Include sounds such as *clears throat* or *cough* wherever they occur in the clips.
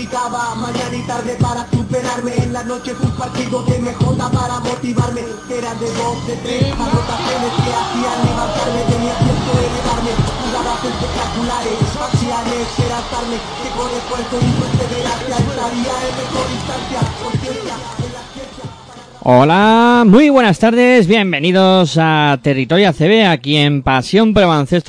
Practicaba mañana y tarde para superarme. En la noche un partido de MJ para motivarme. Eran de dos, de tres, anotaciones que hacían levantarme Tenía tiempo de elevarme, jugadas espectaculares Faciales, esperanzarme, que con esfuerzo y perseverancia Estaría en mejor instancia, conciencia, Hola, muy buenas tardes, bienvenidos a Territorio ACB, aquí en Pasión por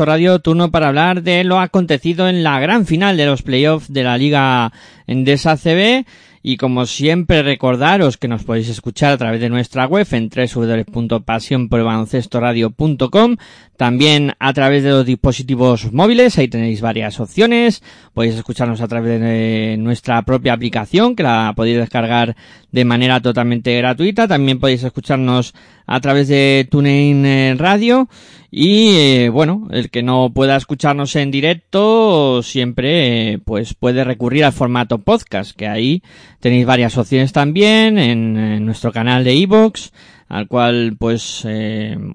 Radio, turno para hablar de lo acontecido en la gran final de los playoffs de la Liga Endesa ACB. Y como siempre recordaros que nos podéis escuchar a través de nuestra web en www.pasionporbaloncestoradio.com también a través de los dispositivos móviles, ahí tenéis varias opciones, podéis escucharnos a través de nuestra propia aplicación que la podéis descargar de manera totalmente gratuita, también podéis escucharnos a través de TuneIn eh, Radio. Y eh, bueno, el que no pueda escucharnos en directo siempre eh, pues puede recurrir al formato podcast, que ahí tenéis varias opciones también en, nuestro canal de iVoox, al cual pues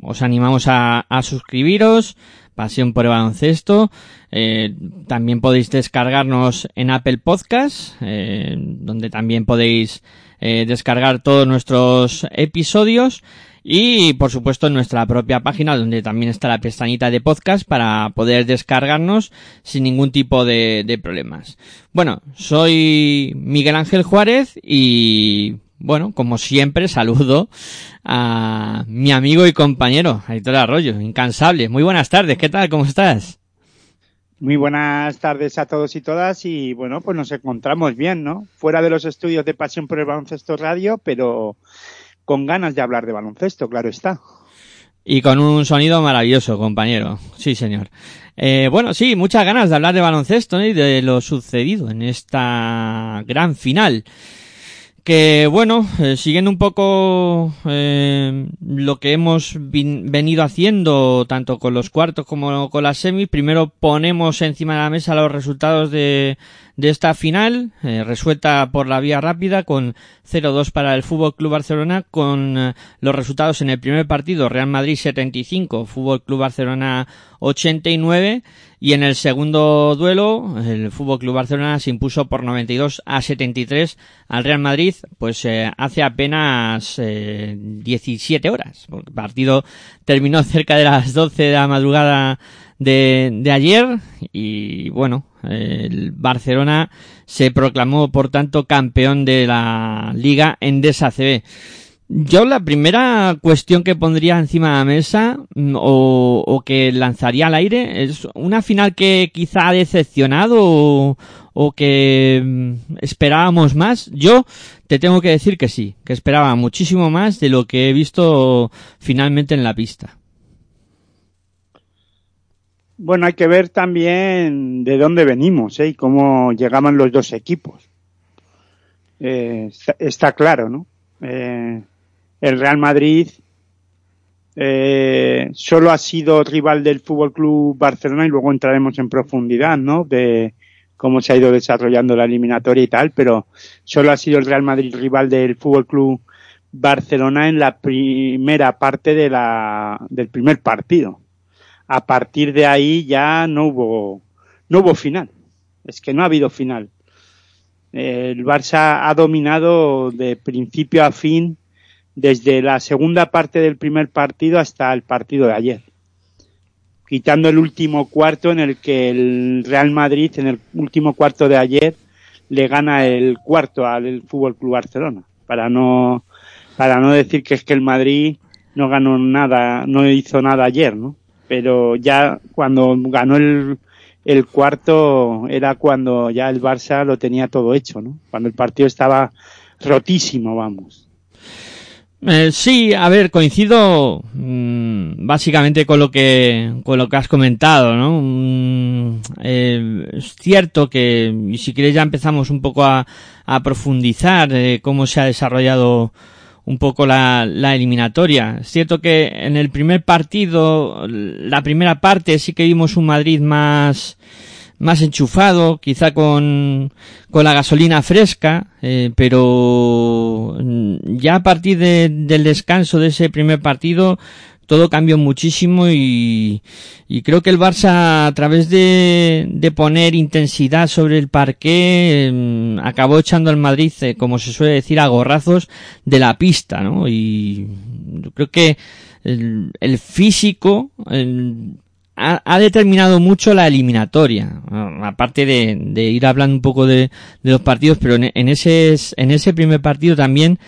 os animamos a, a, suscribiros, Pasión por el Baloncesto. También podéis descargarnos en Apple Podcast, eh, donde también podéis descargar todos nuestros episodios. Y por supuesto en nuestra propia página donde también está la pestañita de podcast para poder descargarnos sin ningún tipo de, de problemas. Bueno, soy Miguel Ángel Juárez y bueno, como siempre, *laughs* saludo a mi amigo y compañero, Aitor Arroyo, incansable. Muy buenas tardes, ¿qué tal? ¿Cómo estás? Muy buenas tardes a todos y todas y bueno, pues nos encontramos bien, ¿no? Fuera de los estudios de Pasión por el Baloncesto Radio, pero con ganas de hablar de baloncesto, claro está. Y con un sonido maravilloso, compañero. Sí, señor. Eh, bueno, sí, muchas ganas de hablar de baloncesto ¿no? y de lo sucedido en esta gran final que bueno, eh, siguiendo un poco eh, lo que hemos venido haciendo tanto con los cuartos como con las semis, primero ponemos encima de la mesa los resultados de, de esta final, eh, resuelta por la vía rápida con 0-2 para el Fútbol Club Barcelona, con eh, los resultados en el primer partido, Real Madrid 75, Fútbol Club Barcelona 89, y en el segundo duelo, el Fútbol Club Barcelona se impuso por 92 a 73 al Real Madrid, pues eh, hace apenas eh, 17 horas. El partido terminó *laughs* cerca de las 12 de la madrugada de, ayer y bueno, el Barcelona se proclamó por tanto campeón de la Liga Endesa CB. Yo la primera cuestión que pondría encima de la mesa o, o, que lanzaría al aire es una final que quizá ha decepcionado o, o, que esperábamos más. Yo te tengo que decir que sí, que esperaba muchísimo más de lo que he visto finalmente en la pista. Bueno, hay que ver también de dónde venimos ¿eh? y cómo llegaban los dos equipos. Eh, está, está, claro, ¿no? Eh, el Real Madrid eh, solo ha sido rival del Fútbol Club Barcelona y luego entraremos en profundidad, ¿no? De cómo se ha ido desarrollando la eliminatoria y tal, pero solo ha sido el Real Madrid rival del Fútbol Club Barcelona en la primera parte de la, del primer partido. A partir de ahí ya no hubo, no hubo final. Es que no ha habido final. El Barça ha dominado de principio a fin desde la segunda parte del primer partido hasta el partido de ayer. Quitando el último cuarto en el que el Real Madrid, en el último cuarto de ayer, le gana el cuarto al Fútbol Club Barcelona. Para no, para no decir que es que el Madrid no ganó nada, no hizo nada ayer, ¿no? Pero ya cuando ganó el, el cuarto era cuando ya el Barça lo tenía todo hecho, ¿no? Cuando el partido estaba rotísimo, vamos. Eh, sí, a ver, coincido mm, básicamente con lo que con lo que has comentado, ¿no? Mm, eh, es cierto que y si quieres ya empezamos un poco a, a profundizar eh, cómo se ha desarrollado un poco la, la eliminatoria. Es cierto que en el primer partido, la primera parte sí que vimos un Madrid más más enchufado, quizá con, con la gasolina fresca, eh, pero ya a partir de, del descanso de ese primer partido todo cambió muchísimo y, y creo que el Barça a través de, de poner intensidad sobre el parqué eh, acabó echando al Madrid, eh, como se suele decir, a gorrazos de la pista, ¿no? Y creo que el, el físico el, ha, determinado mucho la eliminatoria, aparte de, de ir hablando un poco de, de los partidos, pero en, en, ese, en ese primer partido también,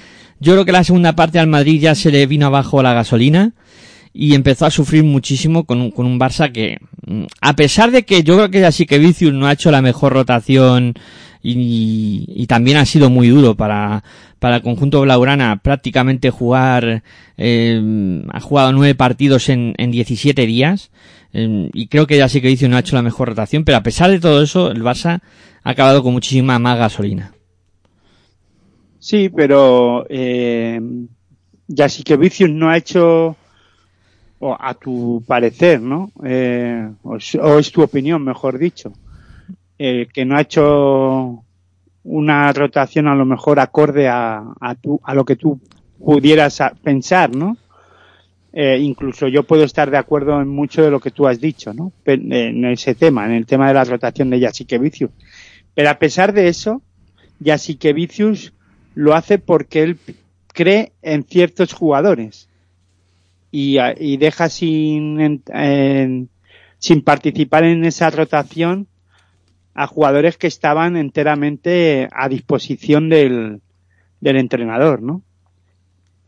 yo creo que la segunda parte al Madrid ya se le vino abajo la gasolina y empezó a sufrir muchísimo con un, con un Barça que, a pesar de que yo creo que así que Vicius no ha hecho la mejor rotación y, y, también ha sido muy duro para, para el conjunto Blaugrana prácticamente jugar, eh, ha jugado nueve partidos en, en 17 días, eh, y creo que ya sí que Vicius no ha hecho la mejor rotación, pero a pesar de todo eso, el Barça ha acabado con muchísima más gasolina. Sí, pero eh, ya sí que Vicius no ha hecho o a tu parecer, ¿no? Eh, o, o, es tu opinión, mejor dicho, eh, que no ha hecho una rotación a lo mejor acorde a, a, tu, a lo que tú pudieras pensar, ¿no? Eh, incluso yo puedo estar de acuerdo en mucho de lo que tú has dicho, ¿no? En ese tema, en el tema de la rotación de Vicius. Pero a pesar de eso, Vicius lo hace porque él cree en ciertos jugadores y, y deja sin, en, sin participar en esa rotación a jugadores que estaban enteramente a disposición del, del entrenador, ¿no?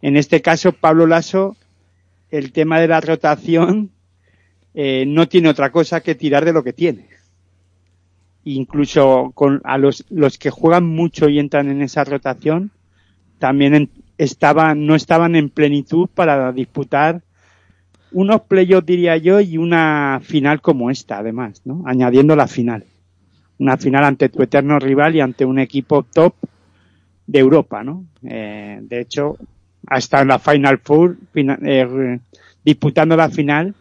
En este caso, Pablo Lasso, el tema de la rotación eh, no tiene otra cosa que tirar de lo que tiene. Incluso con a los, los que juegan mucho y entran en esa rotación, también en, estaban, no estaban en plenitud para disputar unos playoffs, diría yo, y una final como esta, además, ¿no? Añadiendo la final. Una final ante tu eterno rival y ante un equipo top de Europa, ¿no? Eh, de hecho, hasta la Final Four, eh, disputando la final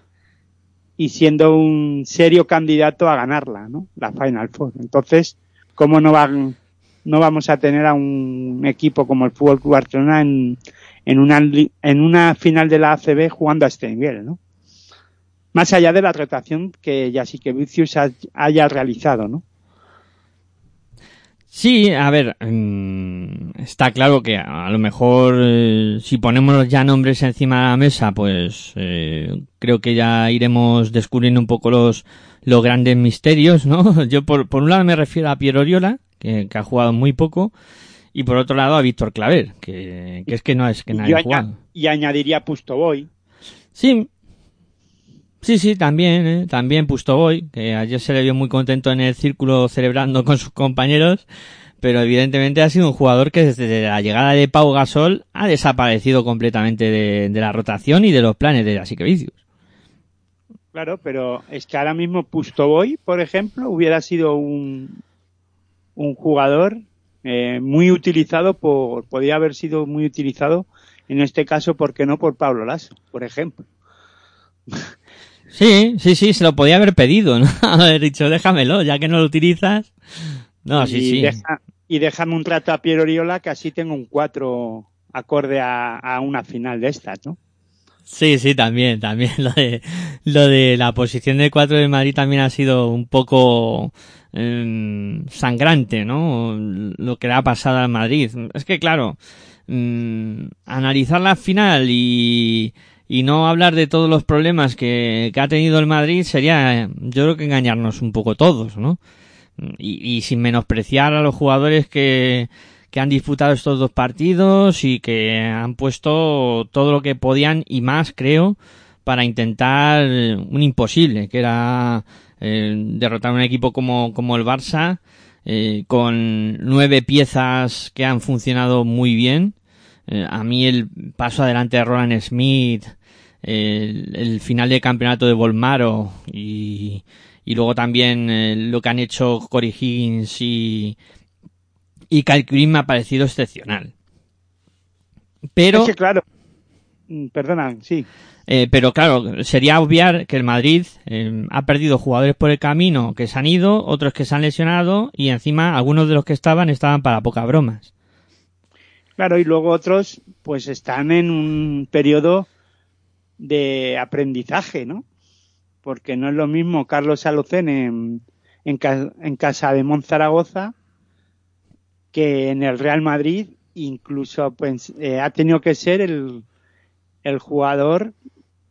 y siendo un serio candidato a ganarla, ¿no? La Final Four. Entonces, ¿cómo no van no vamos a tener a un equipo como el Fútbol Club Barcelona en, en, una, en una final de la ACB jugando a este nivel, ¿no? Más allá de la rotación que ya sí que Vicius haya realizado, ¿no? Sí, a ver, mmm, está claro que a lo mejor eh, si ponemos ya nombres encima de la mesa, pues eh, creo que ya iremos descubriendo un poco los, los grandes misterios, ¿no? *laughs* Yo por, por un lado me refiero a Piero Oriola, que, que, ha jugado muy poco, y por otro lado a Víctor Claver, que, que, es que no es que nadie ha jugado. Y añadiría Pustoboy. Sí, sí, sí, también, ¿eh? también Pustoboy, que ayer se le vio muy contento en el círculo celebrando con sus compañeros, pero evidentemente ha sido un jugador que desde la llegada de Pau Gasol ha desaparecido completamente de, de la rotación y de los planes de Vicius. Claro, pero es que ahora mismo Pustoboy, por ejemplo, hubiera sido un, un jugador eh, muy utilizado por, podía haber sido muy utilizado en este caso, ¿por qué no por Pablo Lasso, por ejemplo? Sí, sí, sí, se lo podía haber pedido, ¿no? *laughs* Haber dicho, déjamelo, ya que no lo utilizas. No, sí, y sí. Deja, y déjame un trato a Piero Oriola que así tengo un 4 acorde a, a, una final de estas, ¿no? Sí, sí, también, también. *laughs* Lo de, lo de la posición de 4 de Madrid también ha sido un poco eh, sangrante, ¿no? Lo que le ha pasado al Madrid. Es que, claro, eh, analizar la final y, y no hablar de todos los problemas que, que, ha tenido el Madrid sería, yo creo que engañarnos un poco todos, ¿no? Y, y sin menospreciar a los jugadores que, que han disputado estos dos partidos y que han puesto todo lo que podían y más, creo, para intentar un imposible, que era Eh, derrotar a un equipo como, como el Barça, eh, con nueve piezas que han funcionado muy bien. Eh, a mí el paso adelante de Roland Smith, el, el final de campeonato de Volmaro y, y luego también eh, lo que han hecho Corey Higgins y, y Kyle Green me ha parecido excepcional. Pero, Es que claro, mm, perdona, sí. eh, pero claro, sería obviar que el Madrid eh, ha perdido jugadores por el camino que se han ido, otros que se han lesionado y encima algunos de los que estaban estaban para pocas bromas. Claro, y luego otros pues están en un periodo de aprendizaje, ¿no? Porque no es lo mismo Carlos Alocen en, en, ca- en casa de Monzaragoza que en el Real Madrid, incluso pues, eh, ha tenido que ser el, el jugador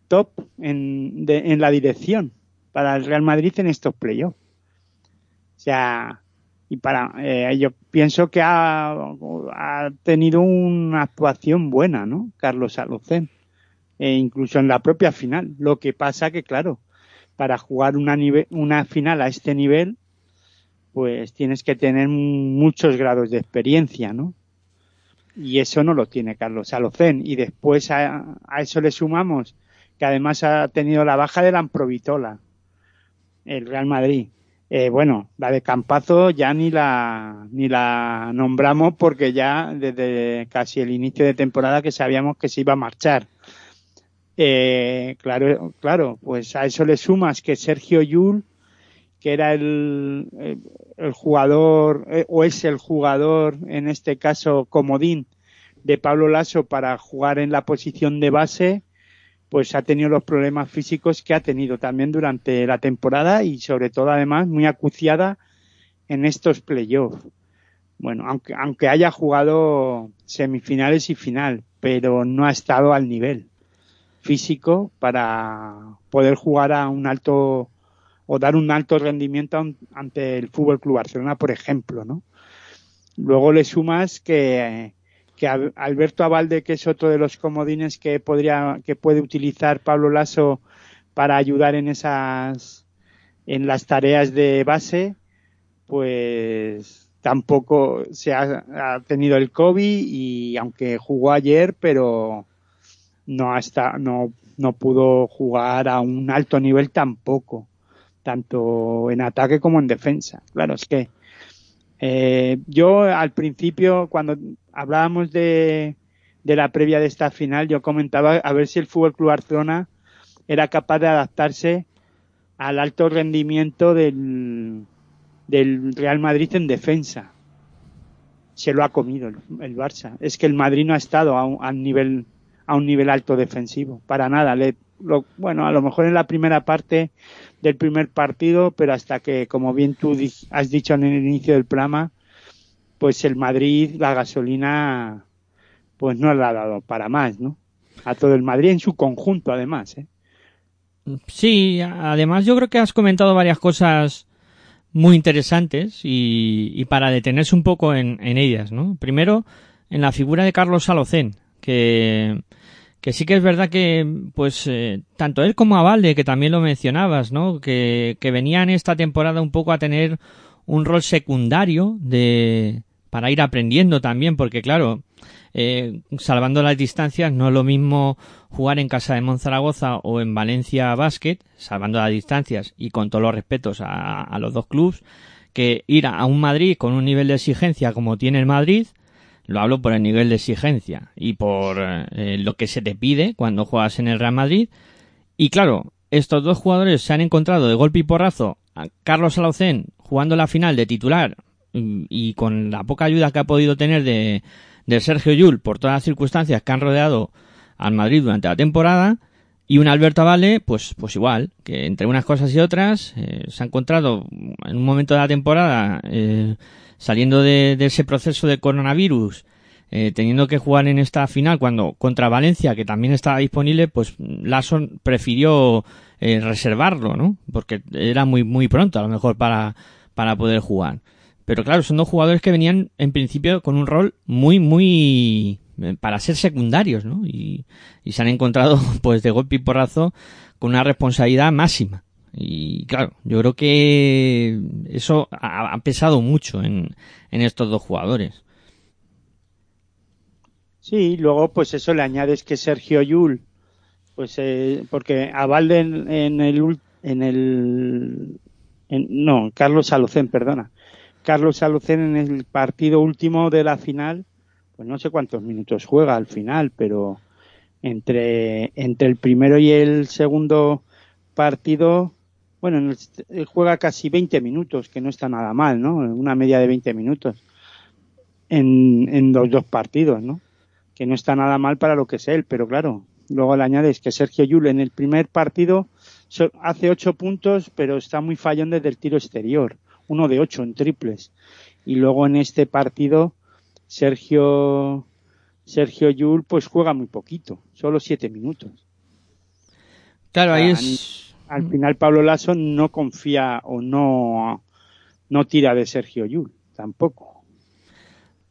top en, de- en la dirección para el Real Madrid en estos playoffs. O sea, y para eh, yo pienso que ha, ha tenido una actuación buena, ¿no? Carlos Alocen, e incluso en la propia final. Lo que pasa que, claro, para jugar una, final a este nivel, pues tienes que tener muchos grados de experiencia, ¿no? Y eso no lo tiene Carlos Alocen. Y después a, a eso le sumamos que además ha tenido la baja de la Amprovitola, el Real Madrid. Eh, bueno, la de Campazo ya ni la ni la nombramos porque ya desde casi el inicio de temporada que sabíamos que se iba a marchar. Eh, claro, claro, pues a eso le sumas que Sergio Yul, que era el, el, jugador eh, o es el jugador en este caso comodín de Pablo Lasso para jugar en la posición de base, pues ha tenido los problemas físicos que ha tenido también durante la temporada y sobre todo además muy acuciada en estos playoffs. Bueno, aunque, aunque haya jugado semifinales y final, pero no ha estado al nivel físico para poder jugar a un alto o dar un alto rendimiento an- ante el Fútbol Club Barcelona, por ejemplo, ¿no? Luego le sumas que que Al- Alberto Abalde, que es otro de los comodines que podría, que puede utilizar Pablo Lasso para ayudar en esas, en las tareas de base, pues tampoco se ha, ha tenido el COVID y aunque jugó ayer, pero no hasta, no, no pudo jugar a un alto nivel tampoco, tanto en ataque como en defensa. Claro, es que eh, yo al principio, cuando hablábamos de, de la previa de esta final, yo comentaba a ver si el Fútbol Club Barcelona era capaz de adaptarse al alto rendimiento del, del Real Madrid en defensa. Se lo ha comido el, Barça. Es que el Madrid no ha estado a un, a un nivel a un nivel alto defensivo, para nada. Le, lo, bueno, a lo mejor en la primera parte del primer partido, pero hasta que, como bien tú has dicho en el inicio del programa, pues el Madrid, la gasolina, pues no le ha dado para más, ¿no? A todo el Madrid en su conjunto, además, ¿eh? Sí, además yo creo que has comentado varias cosas muy interesantes y, y para detenerse un poco en, en ellas, ¿no? Primero, en la figura de Carlos Salocén, que, que sí que es verdad que, pues, eh, tanto él como Avalde, que también lo mencionabas, ¿no? Que, que venían esta temporada un poco a tener un rol secundario de, para ir aprendiendo también, porque claro, eh, salvando las distancias, no es lo mismo jugar en casa de Monzaragoza o en Valencia Basket, salvando las distancias y con todos los respetos a, a los dos clubes, que ir a un Madrid con un nivel de exigencia como tiene el Madrid, lo hablo por el nivel de exigencia y por eh, lo que se te pide cuando juegas en el Real Madrid. Y claro, estos dos jugadores se han encontrado de golpe y porrazo a Carlos Alaucén jugando la final de titular y, y con la poca ayuda que ha podido tener de, de Sergio Yul por todas las circunstancias que han rodeado al Madrid durante la temporada y un Alberto Vale, pues, pues igual, que entre unas cosas y otras eh, se ha encontrado en un momento de la temporada eh, saliendo de, de, ese proceso de coronavirus, eh, teniendo que jugar en esta final cuando contra Valencia, que también estaba disponible, pues Lasson prefirió eh, reservarlo, ¿no? Porque era muy, muy pronto a lo mejor para, para poder jugar. Pero claro, son dos jugadores que venían en principio con un rol muy, muy para ser secundarios, ¿no? Y se han encontrado, *laughs* pues, de golpe y porrazo con una responsabilidad máxima Y claro, yo creo que eso ha, pesado mucho en, en estos dos jugadores. Sí, luego pues eso le añades que Sergio Yul, pues eh, porque a Valde en, el en el no, Carlos Alocén, perdona. Carlos Alocén en el partido último de la final, pues no sé cuántos minutos juega al final, pero entre entre el primero y el segundo partido, bueno, en el- él juega casi 20 minutos, que no está nada mal, ¿no? Una media de 20 minutos en, en los dos partidos, ¿no? que no está nada mal para lo que es él, pero claro, luego le añades que Sergio Yul en el primer partido hace ocho puntos, pero está muy fallón desde el tiro exterior, uno de ocho en triples. Y luego en este partido, Sergio, Sergio Yul pues juega muy poquito, solo siete minutos. Claro, ahí Ah, es... Al final Pablo Lasso no confía o no, no tira de Sergio Yul, tampoco.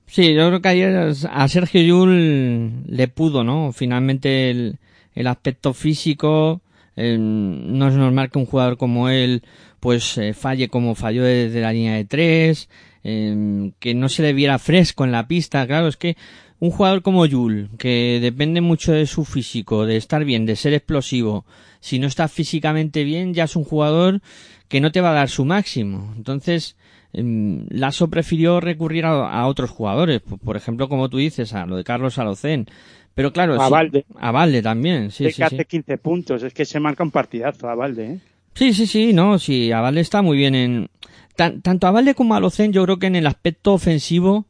Sí, yo creo que ayer a Sergio Yul le pudo, ¿no? Finalmente el, el aspecto físico, eh, no es normal que un jugador como él pues eh, falle como falló desde la línea de tres, eh, que no se le viera fresco en la pista, claro, es que un jugador como Yul, que depende mucho de su físico, de estar bien, de ser explosivo, si no está físicamente bien, ya es un jugador que no te va a dar su máximo. Entonces, em, Lasso prefirió recurrir a, a otros jugadores, por, ejemplo, como tú dices, a lo de Carlos Alocén. Pero claro, A sí- Valde. a Valde también, sí, que sí, sí. hace 15 puntos, es que se marca un partidazo a Valde, ¿eh? Sí, sí, sí, no, sí, Avalde está muy bien en... tan- tanto Avalde como Alocén yo creo que en el aspecto ofensivo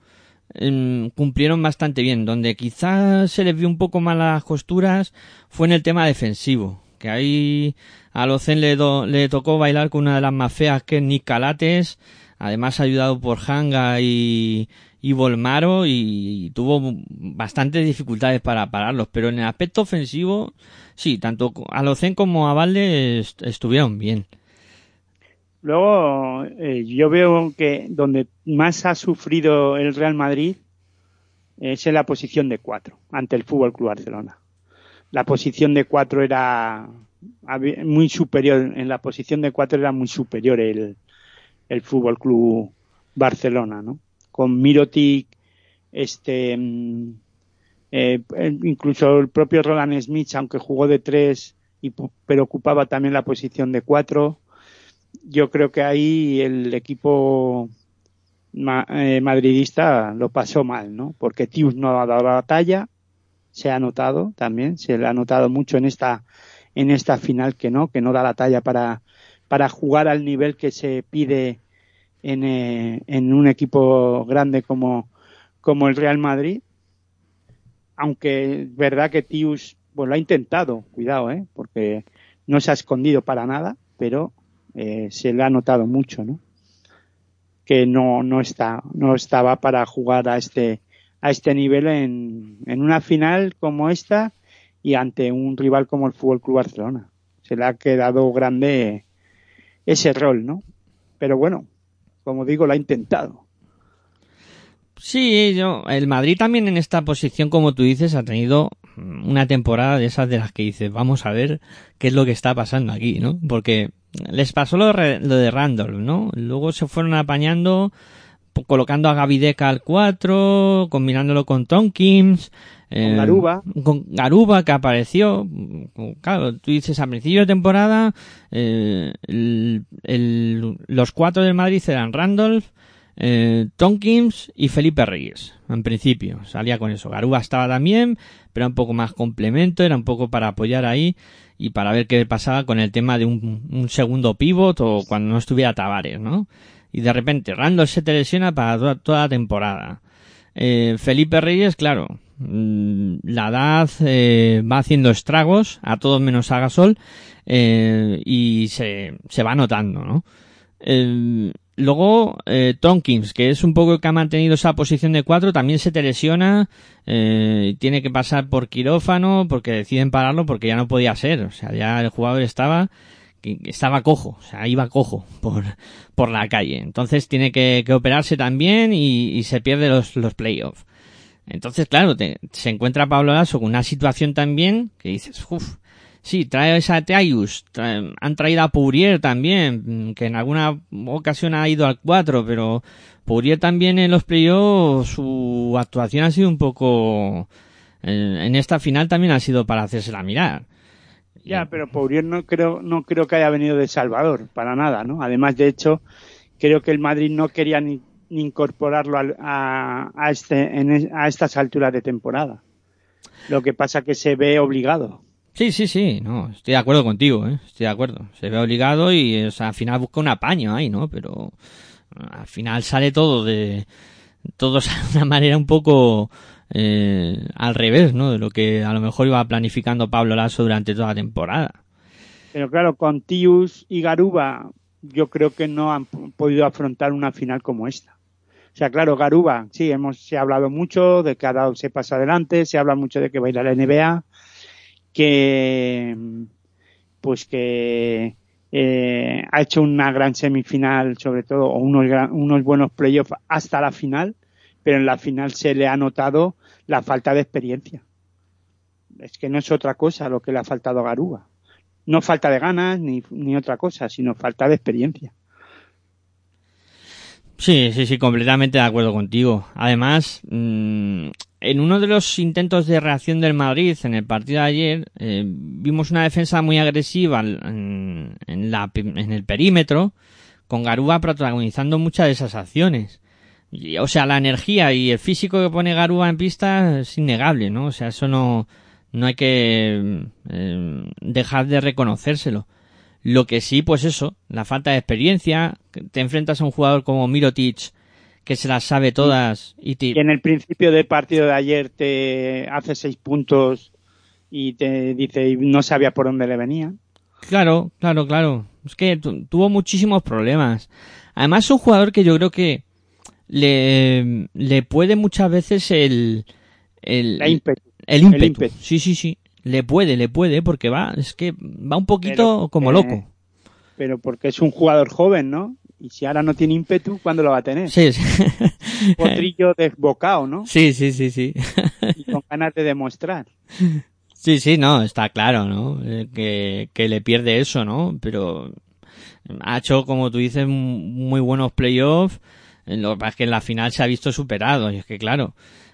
em, cumplieron bastante bien. Donde quizás se les vio un poco mal las costuras fue en el tema defensivo. Que ahí a Alocén le, le tocó bailar con una de las más feas que es Nick Calates, además ayudado por Hanga y, Volmaro y, tuvo bastantes dificultades para pararlos. Pero en el aspecto ofensivo, sí, tanto Alocén como Avalde est- estuvieron bien. Luego, eh, yo veo que donde más ha sufrido el Real Madrid es en la posición de cuatro, ante el Fútbol Club Barcelona. La posición de cuatro era muy superior, en la posición de cuatro era muy superior el, el Fútbol Club Barcelona, ¿no? Con Mirotic, este, mm, eh, incluso el propio Roland Smith, aunque jugó de tres, y, pero ocupaba también la posición de cuatro yo creo que ahí el equipo ma- eh, madridista lo pasó mal, ¿no? Porque Tius no ha dado la talla, se ha notado también, se le ha notado mucho en esta en esta final que no, que no da la talla para para jugar al nivel que se pide en, eh, en un equipo grande como como el Real Madrid. Aunque es verdad que Tius pues lo ha intentado, cuidado, ¿eh? Porque no se ha escondido para nada, pero eh, se le ha notado mucho, ¿no? Que no, no está, no estaba para jugar a este, a este nivel en, en una final como esta y ante un rival como el Fútbol Club Barcelona. Se le ha quedado grande ese rol, ¿no? Pero bueno, como digo, lo ha intentado. Sí, yo, el Madrid también en esta posición, como tú dices, ha tenido una temporada de esas de las que dices, vamos a ver qué es lo que está pasando aquí, ¿no? Porque les pasó lo, re- lo de Randolph, ¿no? Luego se fueron apañando, colocando a Gavideca al 4, combinándolo con Tonkins, eh, Garuba. con Garuba que apareció, claro, tú dices a principio de temporada, eh, el- el- los cuatro del Madrid eran Randolph, eh, Tonkins y Felipe Reyes, en principio, salía con eso. Garuba estaba también, pero era un poco más complemento, era un poco para apoyar ahí y para ver qué pasaba con el tema de un, un segundo pivot o cuando no estuviera Tavares, ¿no? Y de repente Randolph se te lesiona para toda, la temporada. Eh, Felipe Reyes, claro, mm, la edad eh, va haciendo estragos, a todos menos a Gasol, eh, y se, se va notando, ¿no? Eh, luego, eh, Tonkins, que es un poco el que ha mantenido esa posición de cuatro, también se te lesiona, tiene que pasar por quirófano porque deciden pararlo porque ya no podía ser, o sea, ya el jugador estaba estaba cojo, o sea, iba cojo por, por la calle. Entonces tiene que, operarse también y, y se pierde los, los playoffs. Entonces, claro, te- se encuentra Pablo Lasso con una situación también que dices, uff, Sí, trae a Teayus, han traído a Pourier también, que en alguna ocasión ha ido al 4, pero Pourier también en los playoffs su actuación ha sido un poco en esta final también ha sido para hacérsela mirar. Ya, pero Pourier no creo, no creo que haya venido de Salvador, para nada, ¿no? Además, de hecho, creo que el Madrid no quería ni, incorporarlo a, a, este, en, a estas alturas de temporada. Lo que pasa que se ve obligado. Sí, sí, sí, no, estoy de acuerdo contigo, ¿eh? estoy de acuerdo. Se ve obligado y o sea, al final busca un apaño ahí, ¿no? Pero al final sale todo de, todo *laughs* de una manera un poco eh, al revés, ¿no? De lo que a lo mejor iba planificando Pablo Lasso durante toda la temporada. Pero claro, con Tius y Garuba, yo creo que no han podido afrontar una final como esta. O sea, claro, Garuba, sí, hemos se ha hablado mucho de que ha dado se pasa adelante, se habla mucho de que va a ir a la NBA, que pues que eh, ha hecho una gran semifinal, sobre todo, o unos, unos buenos playoffs hasta la final, pero en la final se le ha notado la falta de experiencia. Es que no es otra cosa lo que le ha faltado a Garuba. No falta de ganas ni, ni otra cosa, sino falta de experiencia. Sí, sí, sí, completamente de acuerdo contigo. Además, mmm, en uno de los intentos de reacción del Madrid en el partido de ayer, eh, vimos una defensa muy agresiva en, en, la, en el perímetro, con Garúa protagonizando muchas de esas acciones. Y, o sea, la energía y el físico que pone Garúa en pista es innegable, ¿no? O sea, eso no, no hay que eh, dejar de reconocérselo. Lo que sí, pues eso, la falta de experiencia, te enfrentas a un jugador como Mirotic, que se las sabe todas y te... en el principio del partido de ayer te hace seis puntos y te dice y no sabía por dónde le venía. Claro, claro, claro. Es que tuvo muchísimos problemas. Además es un jugador que yo creo que le, le puede muchas veces el el, ímpetu. el ímpetu. Sí, sí, sí. Le puede, le puede, porque va, es que va un poquito como loco. Pero porque es un jugador joven, ¿no? Y si ahora no tiene ímpetu, ¿cuándo lo va a tener? Sí, sí. Potrillo desbocado, ¿no? Sí, sí, sí, sí. Y con ganas de demostrar. Sí, sí, no, está claro, ¿no? Eh, que, que le pierde eso, ¿no? Pero ha hecho, como tú dices, muy buenos playoffs. Lo que pasa es que en la final se ha visto superado. Y es que, claro,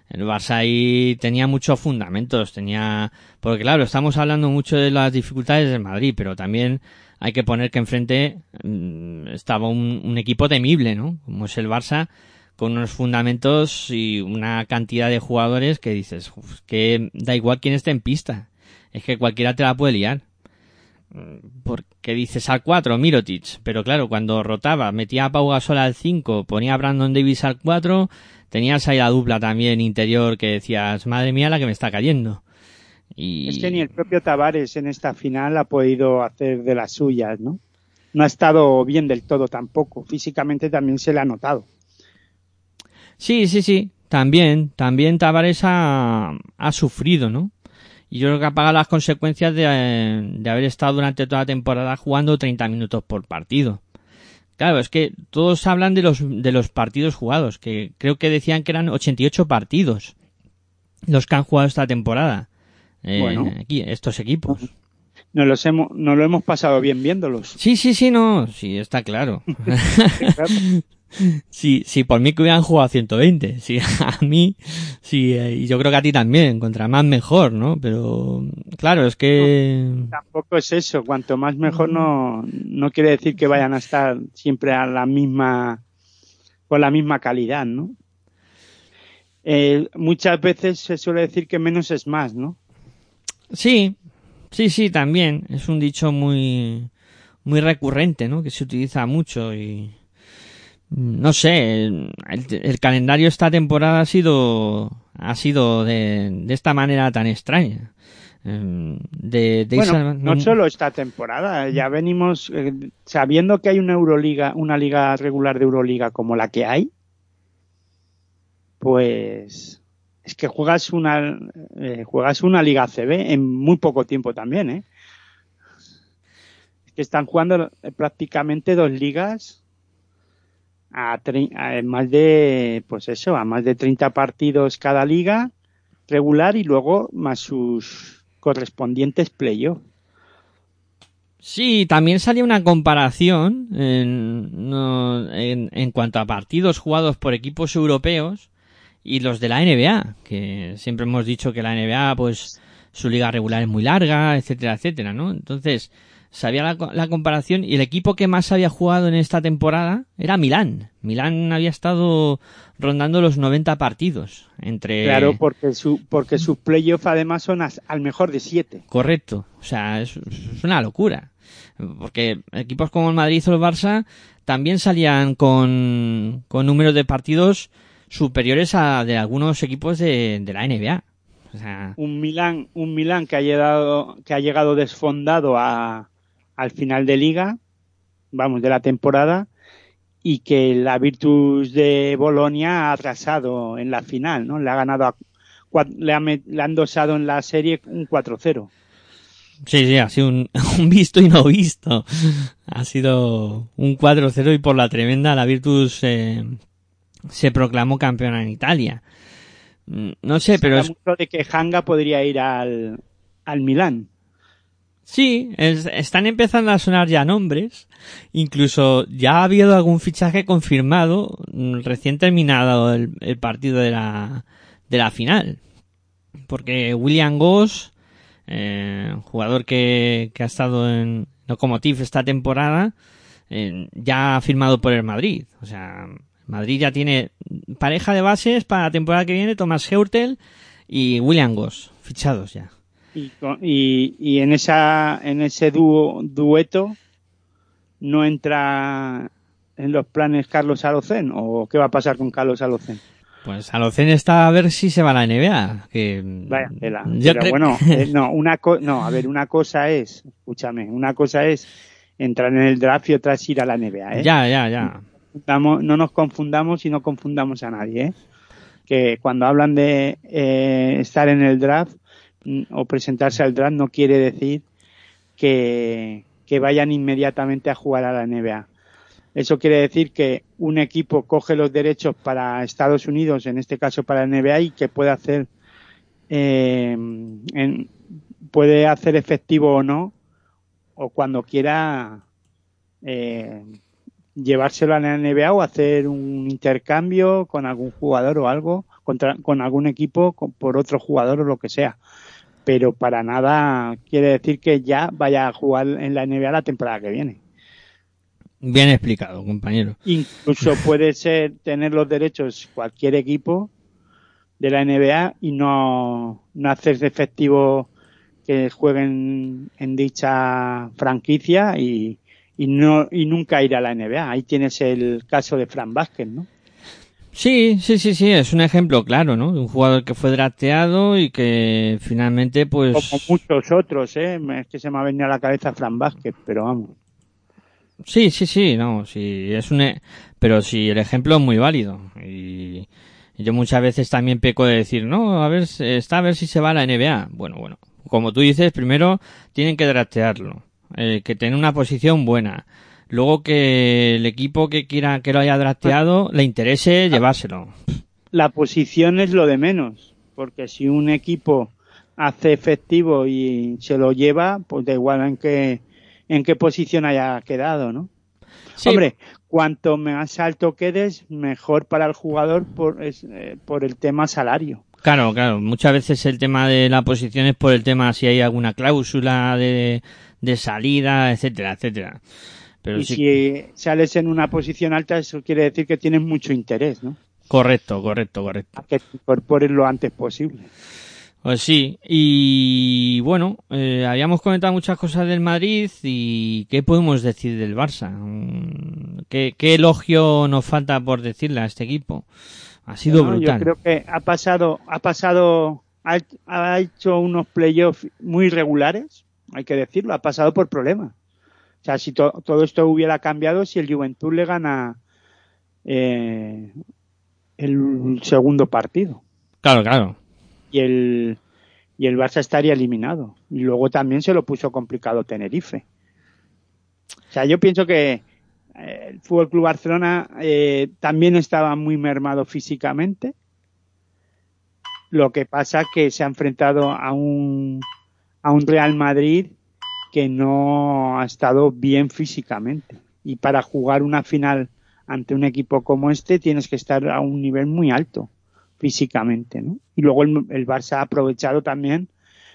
el Barça ahí tenía muchos fundamentos, tenía, porque claro, estamos hablando mucho de las dificultades del Madrid, pero también hay que poner que enfrente mmm, estaba un, equipo temible, ¿no? Como es el Barça, con unos fundamentos y una cantidad de jugadores que dices, que da igual quién esté en pista, es que cualquiera te la puede liar. Porque dices al 4, Mirotic, pero claro, cuando rotaba, metía a Pau Gasol al 5, ponía a Brandon Davis al 4, tenías ahí la dupla también interior que decías, madre mía la que me está cayendo. Y... Es que ni el propio Tavares en esta final ha podido hacer de las suyas, ¿no? No ha estado bien del todo tampoco. Físicamente también se le ha notado. Sí, sí, sí. También, también Tavares ha, ha sufrido, ¿no? Y yo creo que ha pagado las consecuencias de, de haber estado durante toda la temporada jugando 30 minutos por partido. Claro, es que todos hablan de los, de los partidos jugados, que creo que decían que eran 88 partidos los que han jugado esta temporada. Eh, Bueno. aquí, estos equipos. Nos, los hemos, nos lo hemos pasado bien viéndolos. Sí, sí, sí, no, sí, está claro. *laughs* *laughs* claro. *laughs* Sí, sí, por mí que hubieran jugado 120. Sí, *laughs* a mí, sí, eh, y yo creo que a ti también, contra más mejor, ¿no? Pero, claro, es que... No, tampoco es eso, cuanto más mejor no, no quiere decir que vayan a estar siempre a la misma, con la misma calidad, ¿no? Eh, muchas veces se suele decir que menos es más, ¿no? Sí, sí, sí, también. Es un dicho muy, muy recurrente, ¿no? Que se utiliza mucho y no sé, el, el, calendario esta temporada ha sido ha sido de, de esta manera tan extraña. De, de bueno, esa... no solo esta temporada, ya venimos eh, sabiendo que hay una Euroliga, una liga regular de Euroliga como la que hay, pues es que juegas una eh, juegas una liga CB en muy poco tiempo también, ¿eh? Es que están jugando prácticamente dos ligas a, a, más de, pues eso, a más de 30 partidos cada liga regular y luego más sus correspondientes playoffs. Sí, también salía una comparación en, no, en, en cuanto a partidos jugados por equipos europeos y los de la NBA, que siempre hemos dicho que la NBA, pues, su liga regular es muy larga, etcétera, etcétera, ¿no? Entonces, sabía la, la, comparación y el equipo que más había jugado en esta temporada era Milán. Milán había estado rondando los 90 partidos entre... Claro, porque, su, porque sus playoffs además son as, al mejor de 7. Correcto, o sea, es, es, una locura. Porque equipos como el Madrid o el Barça también salían con, con números de partidos superiores a de algunos equipos de, de la NBA. O sea... un Milán, un Milán que ha llegado, que ha llegado desfondado a, al final de liga, vamos, de la temporada, y que la Virtus de Bolonia ha atrasado en la final, ¿no? Le ha ganado, a, le, ha, le han dosado en la serie un 4-0. Sí, sí, ha sido un, *laughs* un, visto y no visto. Ha sido un 4-0 y por la tremenda la Virtus eh, se proclamó campeona en Italia. No sé, Se pero es... mucho de que Hanga podría ir al, al Milán. Sí, es, están empezando a sonar ya nombres. Incluso ya ha habido algún fichaje confirmado recién terminado el, partido de la, de la final. Porque William Goss, eh, jugador que, ha estado en Lokomotiv esta temporada, eh, ya ha firmado por el Madrid. O sea, Madrid ya tiene pareja de bases para la temporada que viene, Thomas Heurtel y William Goss, fichados ya. Y, y, y, en esa en ese dúo, dueto no entra en los planes Carlos Alocen o qué va a pasar con Carlos Alocen pues Alocen está a ver si se va a la NBA que vaya tela pero bueno eh, no una co no a ver una cosa es escúchame una cosa es entrar en el draft y otra es ir a la NBA ¿eh? ya ya ya no nos confundamos y no confundamos a nadie ¿eh? que cuando hablan de eh, estar en el draft o presentarse al draft no quiere decir que, vayan inmediatamente a jugar a la NBA. Eso quiere decir que un equipo coge los derechos para Estados Unidos, en este caso para la NBA, y que puede hacer eh, en, puede hacer efectivo o no, o cuando quiera eh, llevárselo a la NBA o hacer un intercambio con algún jugador o algo, contra, con algún equipo por otro jugador o lo que sea pero para nada quiere decir que ya vaya a jugar en la NBA la temporada que viene. Bien explicado, compañero. Incluso *laughs* puede ser tener los derechos cualquier equipo de la NBA y no, no hacerse efectivo que jueguen en dicha franquicia y, y no y nunca ir a la NBA. Ahí tienes el caso de Fran Vázquez, ¿no? Sí, sí, sí, sí, es un ejemplo claro, ¿no? De un jugador que fue drafteado y que finalmente, pues... Como muchos otros, ¿eh? Es que se me ha venido a la cabeza Fran Vázquez, pero vamos. Sí, sí, sí, no, sí, es un... E... Pero sí, el ejemplo es muy válido. Y, yo muchas veces también peco de decir, no, a ver, está a ver si se va a la NBA. Bueno, bueno, como tú dices, primero tienen que draftearlo, eh, que tenga una posición buena luego que el equipo que quiera que lo haya drafteado le interese llevárselo. La posición es lo de menos, porque si un equipo hace efectivo y se lo lleva, pues da igual en qué en qué posición haya quedado, ¿no? Sí. Hombre, cuanto más alto quedes, mejor para el jugador por, es, eh, por el tema salario. Claro, claro. Muchas veces el tema de la posición es por el tema si hay alguna cláusula de, de salida, etcétera, etcétera. Pero y sí. si sales en una posición alta, eso quiere decir que tienes mucho interés, ¿no? Correcto, correcto, correcto. A que te incorpores lo antes posible. Pues sí, y bueno, eh, habíamos comentado muchas cosas del Madrid y ¿qué podemos decir del Barça? ¿Qué, qué elogio nos falta por decirle a este equipo? Ha sido brutal. Yo creo que ha pasado, ha pasado, ha, ha hecho unos playoffs muy regulares, hay que decirlo, ha pasado por problemas. O sea, si to todo esto hubiera cambiado si el Juventud le gana eh, el segundo partido. Claro, claro. Y el, y el Barça estaría eliminado. Y luego también se lo puso complicado Tenerife. O sea, yo pienso que eh, el Fútbol Club Barcelona eh, también estaba muy mermado físicamente. Lo que pasa que se ha enfrentado a un, a un Real Madrid que no ha estado bien físicamente. Y para jugar una final ante un equipo como este tienes que estar a un nivel muy alto físicamente, ¿no? Y luego el, Barça ha aprovechado también,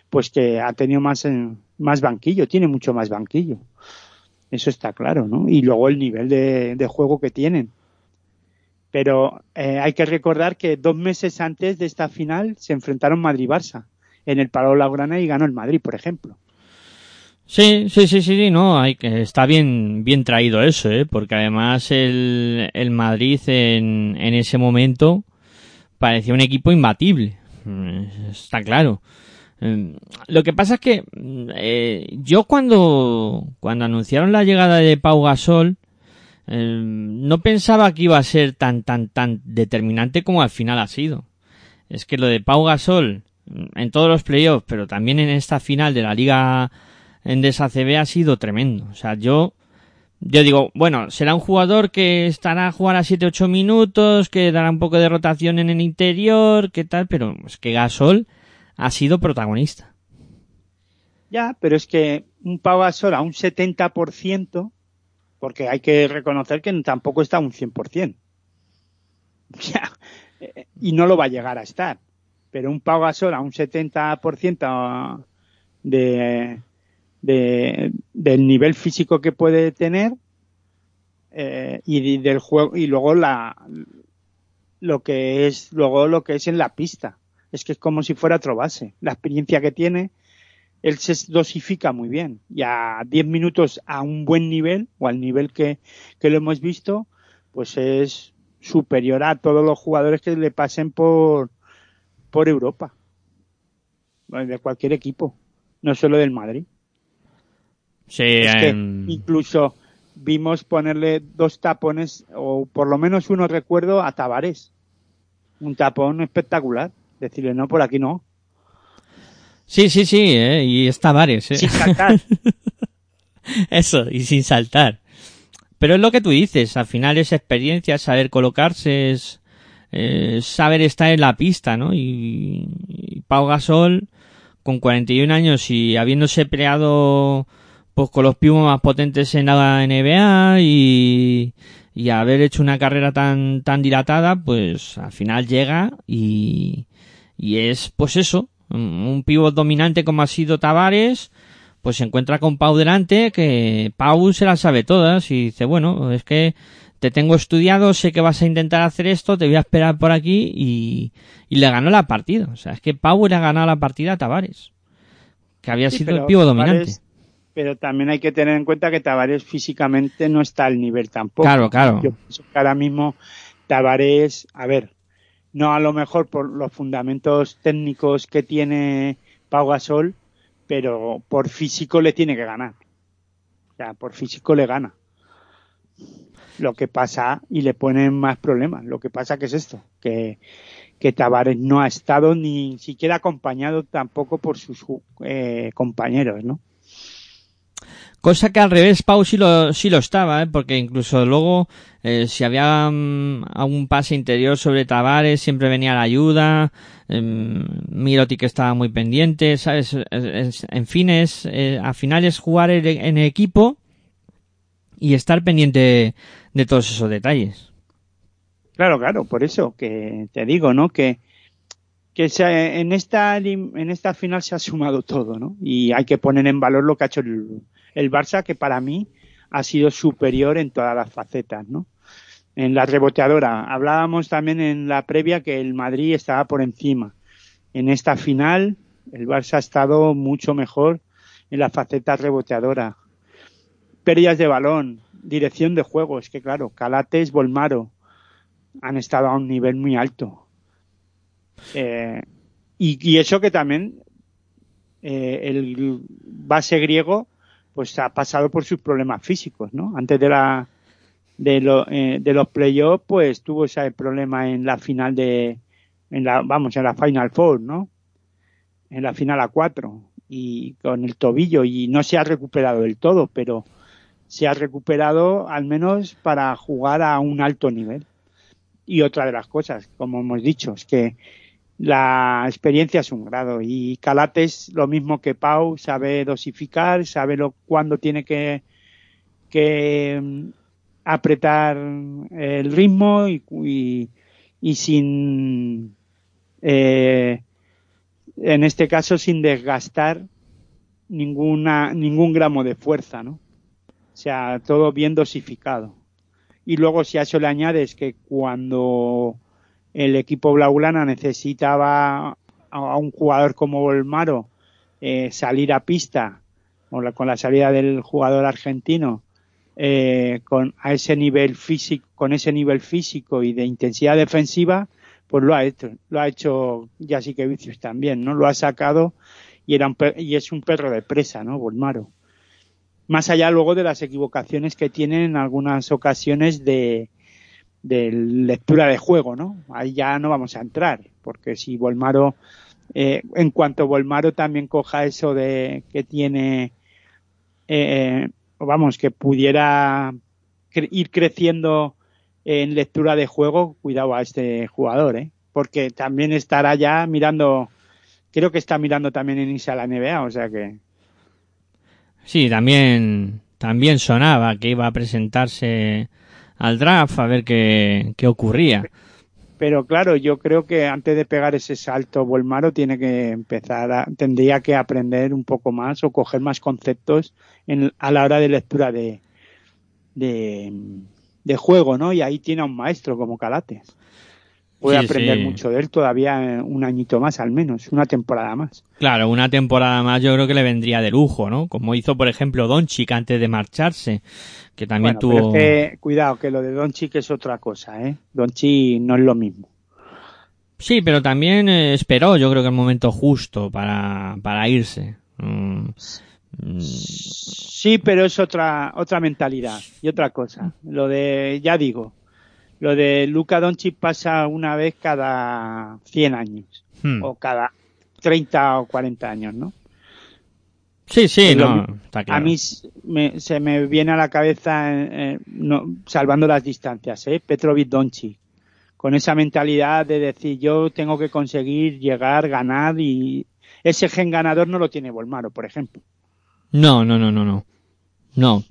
pues que ha tenido más, eh, más banquillo, tiene mucho más banquillo. Eso está claro, ¿no? Y luego el nivel de, juego que tienen. Pero eh, hay que recordar que dos meses antes de esta final se enfrentaron Madrid-Barça en el Palo Laurana y ganó el Madrid, por ejemplo. Sí, sí, sí, sí, no, hay que está bien, bien traído eso, ¿eh? porque además el, el Madrid en, en ese momento parecía un equipo imbatible, mm, está claro. Eh, Lo que pasa es que eh, yo cuando, cuando anunciaron la llegada de Pau Gasol, eh, no pensaba que iba a ser tan, tan, tan determinante como al final ha sido. Es que lo de Pau Gasol en todos los playoffs, pero también en esta final de la Liga Endesa CB ha sido tremendo. O sea, yo, yo digo, bueno, será un jugador que estará a jugar a 7-8 minutos, que dará un poco de rotación en el interior, que tal, pero es que Gasol ha sido protagonista. Ya, pero es que un Pau Gasol a un 70%, porque hay que reconocer que tampoco está a un 100%. *laughs* Ya, eh, y no lo va a llegar a estar. Pero un Pau Gasol a un 70% de, de, del nivel físico que puede tener eh, y del juego y luego la lo que es luego lo que es en la pista. Es que es como si fuera otro base. La experiencia que tiene él se dosifica muy bien. Y a 10 minutos a un buen nivel o al nivel que, que lo hemos visto pues es superior a todos los jugadores que le pasen por por Europa. De cualquier equipo no solo del Madrid Sí, es que incluso vimos ponerle dos tapones, o por lo menos uno recuerdo, a Tavares. Un tapón espectacular. Decirle, no, por aquí no. sí, sí, sí, eh, y es Tavares, eh. Sin saltar. *laughs* Eso, y sin saltar. Pero es lo que tú dices, al final es experiencia, saber colocarse, es eh, saber estar en la pista, ¿no? Y, y Pau Gasol, con 41 años y habiéndose peleado pues con los pibos más potentes en la NBA y, y haber hecho una carrera tan, tan dilatada, pues al final llega y, y es pues eso, un pivot dominante como ha sido Tavares, pues se encuentra con Pau delante, que Pau se las sabe todas y dice, bueno, es que te tengo estudiado, sé que vas a intentar hacer esto, te voy a esperar por aquí y, y le ganó la partida. O sea, es que Pau le ha ganado la partida a Tavares, que había Sí, sido el pivo dominante. Tavares- pero también hay que tener en cuenta que Tavares físicamente no está al nivel tampoco. Claro, claro. Yo pienso que ahora mismo Tavares, a ver, no a lo mejor por los fundamentos técnicos que tiene Pau Gasol, pero por físico le tiene que ganar. O sea, por físico le gana. Lo que pasa, y le ponen más problemas, lo que pasa que es esto, que, que Tavares no ha estado ni siquiera acompañado tampoco por sus eh, compañeros, ¿no? Cosa que al revés Pau sí lo, sí lo estaba, ¿eh? porque incluso luego eh, si había mm, algún pase interior sobre Tavares siempre venía la ayuda, eh, Miroti que estaba muy pendiente, ¿sabes? Es- en fin, es, eh, al final es jugar en, en equipo y estar pendiente de todos esos detalles. Claro, claro, por eso que te digo, ¿no? Que, que se- en esta en esta final se ha sumado todo, ¿no? Y hay que poner en valor lo que ha hecho el, el Barça, que para mí ha sido superior en todas las facetas, ¿no? En la reboteadora, hablábamos también en la previa que el Madrid estaba por encima. En esta final, el Barça ha estado mucho mejor en la faceta reboteadora. Pérdidas de balón, dirección de juego, es que claro, Calates, Volmaro, han estado a un nivel muy alto. Eh, y, eso que también eh, el base griego pues ha pasado por sus problemas físicos, ¿no? Antes de la de, lo, eh, de los playoffs pues tuvo ese problema en la final de en la vamos en la final four, ¿no? En la final a cuatro y con el tobillo y no se ha recuperado del todo, pero se ha recuperado al menos para jugar a un alto nivel. Y otra de las cosas, como hemos dicho, es que la experiencia es un grado. Y Calates lo mismo que Pau sabe dosificar sabe lo cuándo tiene que que mm, apretar el ritmo y, y, y sin eh, en este caso sin desgastar ninguna ningún gramo de fuerza no o sea todo bien dosificado. Y luego si a eso le añades que cuando el equipo Blaulana necesitaba a un jugador como Volmaro eh, salir a pista con la, con la salida del jugador argentino eh, con a ese nivel físico con ese nivel físico y de intensidad defensiva pues lo ha hecho lo ha hecho Jessica Vicius también no lo ha sacado y era un y es un perro de presa no Volmaro más allá luego de las equivocaciones que tienen en algunas ocasiones de de lectura de juego, ¿no? Ahí ya no vamos a entrar, porque si Volmaro, eh, en cuanto Volmaro también coja eso de que tiene, eh, vamos, que pudiera cre ir creciendo en lectura de juego, cuidado a este jugador, ¿eh? Porque también estará ya mirando, creo que está mirando también en Isa la NBA, o sea que. Sí, también, también sonaba que iba a presentarse al draft a ver qué, qué ocurría. Pero claro, yo creo que antes de pegar ese salto Volmaro tiene que empezar a, tendría que aprender un poco más o coger más conceptos en, a la hora de lectura de, de, de juego, ¿no? Y ahí tiene a un maestro como Calates. Puede Sí, aprender sí. mucho de él todavía eh, un añito más al menos, una temporada más. Claro, una temporada más yo creo que le vendría de lujo, ¿no? Como hizo, por ejemplo, Doncic antes de marcharse, que también Bueno, pero tuvo... es que, cuidado, que lo de Doncic es otra cosa, ¿eh? Doncic no es lo mismo. Sí, pero también eh, esperó, yo creo que el momento justo para, para irse. Mm, Sí, pero es otra otra mentalidad y otra cosa. Lo de, ya digo, lo de Luka Doncic pasa una vez cada 100 años hmm. o cada 30 o 40 años, ¿no? Sí, sí, lo no, está claro. A mí me- se me viene a la cabeza, eh, eh, no, salvando las distancias, ¿eh? Petrovic Doncic. Con esa mentalidad de decir, yo tengo que conseguir llegar, ganar y ese gen ganador no lo tiene Volmaro, por ejemplo. No, no, no, no, no. No,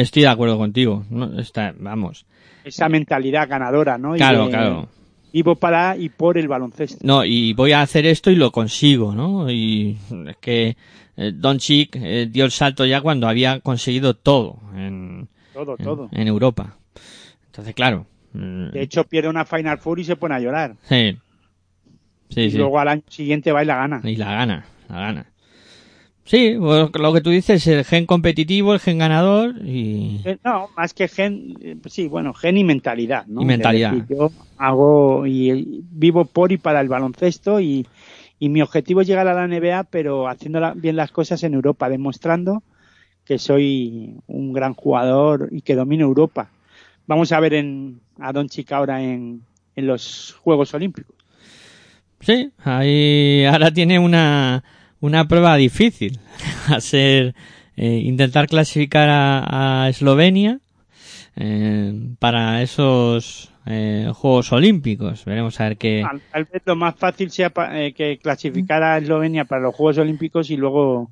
estoy de acuerdo contigo. No, está, vamos. Esa mentalidad ganadora, ¿no? Y Claro, de- claro. Vivo para y por el baloncesto. No, y voy a hacer esto y lo consigo, ¿no? Y es que eh, Doncic eh, dio el salto ya cuando había conseguido todo en, Todo, en, todo. en Europa. Entonces, claro. mm, De hecho, pierde una Final Four y se pone a llorar. sí. Sí, y sí. luego al año siguiente va y la gana. Y la gana, la gana. Sí, pues, lo que tú dices, el gen competitivo, el gen ganador y... Eh, No, más que gen, eh, sí, bueno, gen y mentalidad, ¿no? Y mentalidad. Decir, yo hago y, y vivo por y para el baloncesto y, y mi objetivo es llegar a la NBA, pero haciendo la- bien las cosas en Europa, demostrando que soy un gran jugador y que domino Europa. Vamos a ver en, a Doncic ahora en, en los Juegos Olímpicos. Sí, ahí ahora tiene una, una prueba difícil. *laughs* A ser eh, intentar clasificar a, a Eslovenia eh, para esos eh, Juegos Olímpicos. Veremos a ver qué. Tal tal vez lo más fácil sea pa- eh, que clasificar a Eslovenia para los Juegos Olímpicos y luego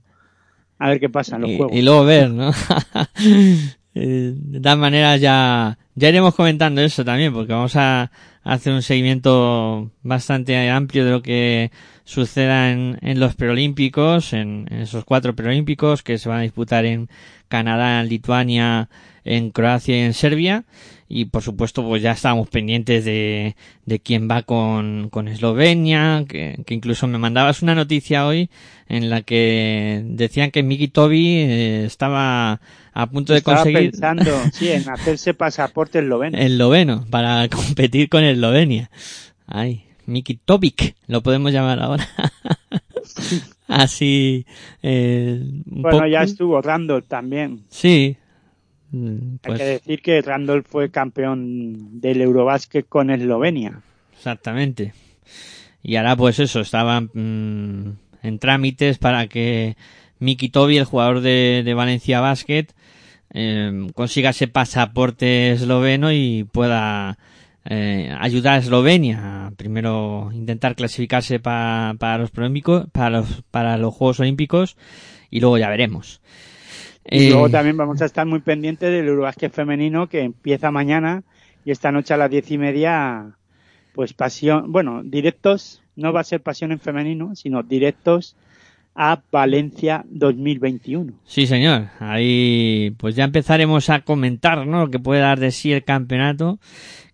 a ver qué pasa en los y, Juegos. y luego ver, ¿no? *laughs* De todas maneras ya, ya iremos comentando eso también, porque vamos a hacer un seguimiento bastante amplio de lo que suceda en, en los preolímpicos, en, en esos cuatro preolímpicos que se van a disputar en Canadá, en Lituania, en Croacia y en Serbia. Y por supuesto, pues ya estábamos pendientes de, de quién va con, con Eslovenia, que, que incluso me mandabas una noticia hoy en la que decían que Miki Toby eh, estaba a punto de Estaba conseguir pensando, *laughs* sí, en hacerse pasaporte esloveno. esloveno para *laughs* competir con Eslovenia. Ay, Miki Tobic, lo podemos llamar ahora. *laughs* Así, eh, Bueno, poco- ya estuvo Randall también. Sí. Mm, Hay Pues que decir que Randall fue campeón del Eurobásquet con Eslovenia. exactamente. Y ahora pues eso, estaban mm, en trámites para que Miki Tobi, el jugador de, de Valencia Basket, eh, consiga ese pasaporte esloveno y pueda eh, ayudar a Eslovenia a primero intentar clasificarse pa- para los para los, para los Juegos Olímpicos y luego ya veremos. Y Eh, luego también vamos a estar muy pendientes del Eurobásquet femenino que empieza mañana y esta noche a las diez y media, pues pasión, bueno, directos, no va a ser pasión en femenino, sino directos a Valencia 2021. Sí, señor. Ahí pues ya empezaremos a comentar, ¿no? Lo que puede dar de sí el campeonato,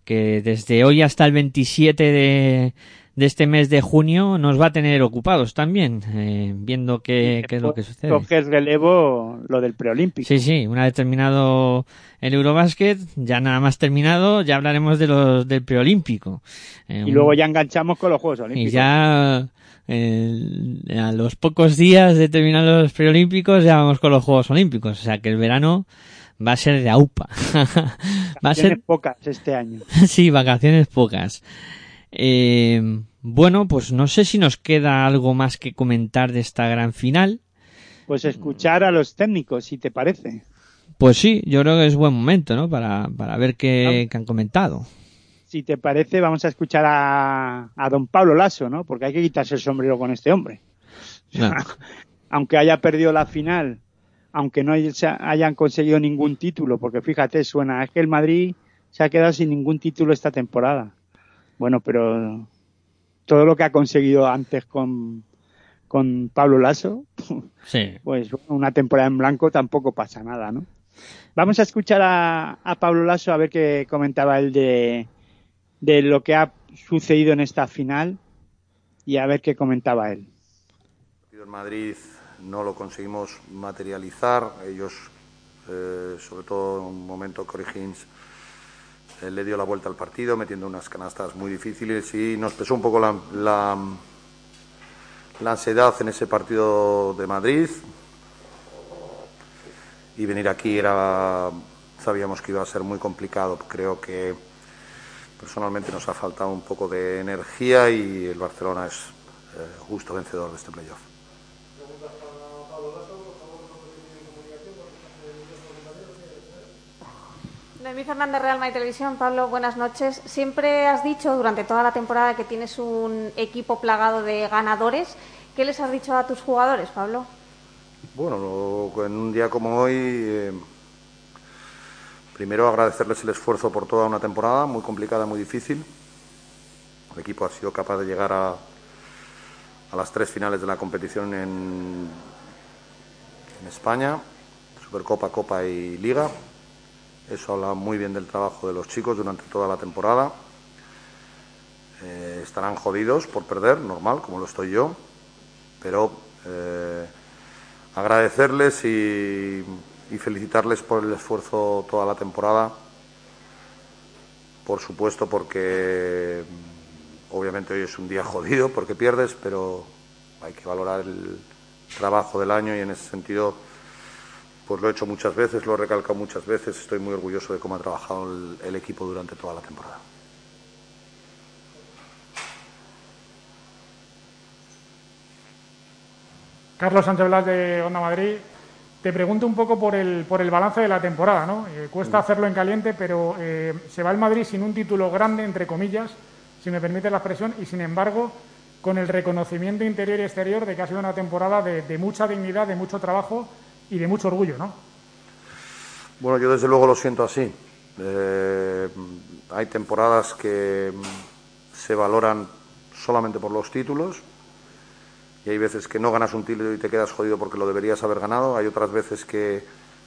que desde hoy hasta el 27 de, de este mes de junio nos va a tener ocupados también, eh, viendo qué, qué es lo que sucede. Coge el relevo lo del preolímpico. Sí, sí, una vez terminado el Eurobásquet, ya nada más terminado, ya hablaremos de los del preolímpico. Eh, Y luego ya enganchamos con los Juegos y Olímpicos. ya eh, a los pocos días de terminar los preolímpicos ya vamos con los Juegos Olímpicos. O sea que el verano va a ser de AUPA. *laughs* va a ser, pocas este año. *laughs* sí, vacaciones pocas. Eh, bueno, pues no sé si nos queda algo más que comentar de esta gran final. Pues escuchar a los técnicos, si te parece. Pues sí, yo creo que es buen momento, ¿no? Para, para ver qué, qué han comentado. Si te parece, vamos a escuchar a, a don Pablo Lasso, ¿no? Porque hay que quitarse el sombrero con este hombre. No. *laughs* aunque haya perdido la final, aunque no hayan conseguido ningún título, porque fíjate, suena, es que el Madrid se ha quedado sin ningún título esta temporada. Bueno, pero todo lo que ha conseguido antes con, con Pablo Lasso, Sí. *laughs* pues una temporada en blanco tampoco pasa nada, ¿no? Vamos a escuchar a, a Pablo Lasso a ver qué comentaba él de, de lo que ha sucedido en esta final y a ver qué comentaba él. partido en Madrid no lo conseguimos materializar. Ellos, eh, sobre todo en un momento, Corey Hines le dio la vuelta al partido, metiendo unas canastas muy difíciles y nos pesó un poco la, la, la ansiedad en ese partido de Madrid. Y venir aquí era, sabíamos que iba a ser muy complicado. Creo que personalmente nos ha faltado un poco de energía y el Barcelona es eh, justo vencedor de este playoff. Noemí Fernández, Real Madrid Televisión. Pablo, buenas noches. Siempre has dicho durante toda la temporada que tienes un equipo plagado de ganadores. ¿Qué les has dicho a tus jugadores, Pablo? Bueno, en un día como hoy, eh, primero agradecerles el esfuerzo por toda una temporada muy complicada, muy difícil. El equipo ha sido capaz de llegar a, las tres finales de la competición en España, Supercopa, Copa y Liga. Eso habla muy bien del trabajo de los chicos durante toda la temporada. Eh, estarán jodidos por perder, normal, como lo estoy yo, pero eh, agradecerles y, felicitarles por el esfuerzo toda la temporada. Por supuesto, porque obviamente hoy es un día jodido porque pierdes, pero hay que valorar el trabajo del año y en ese sentido, pues lo he hecho muchas veces, lo he recalcado muchas veces. Estoy muy orgulloso de cómo ha trabajado el, el equipo durante toda la temporada. Carlos Sánchez Blas de Onda Madrid. Te pregunto un poco por el, por el balance de la temporada, ¿no? Eh, cuesta hacerlo en caliente, pero eh, se va el Madrid sin un título grande, entre comillas, si me permite la expresión, y sin embargo, con el reconocimiento interior y exterior de que ha sido una temporada de, de mucha dignidad, de mucho trabajo y de mucho orgullo, ¿no? Bueno, yo desde luego lo siento así. Eh, hay temporadas que mm, se valoran solamente por los títulos y hay veces que no ganas un título y te quedas jodido porque lo deberías haber ganado. Hay otras veces que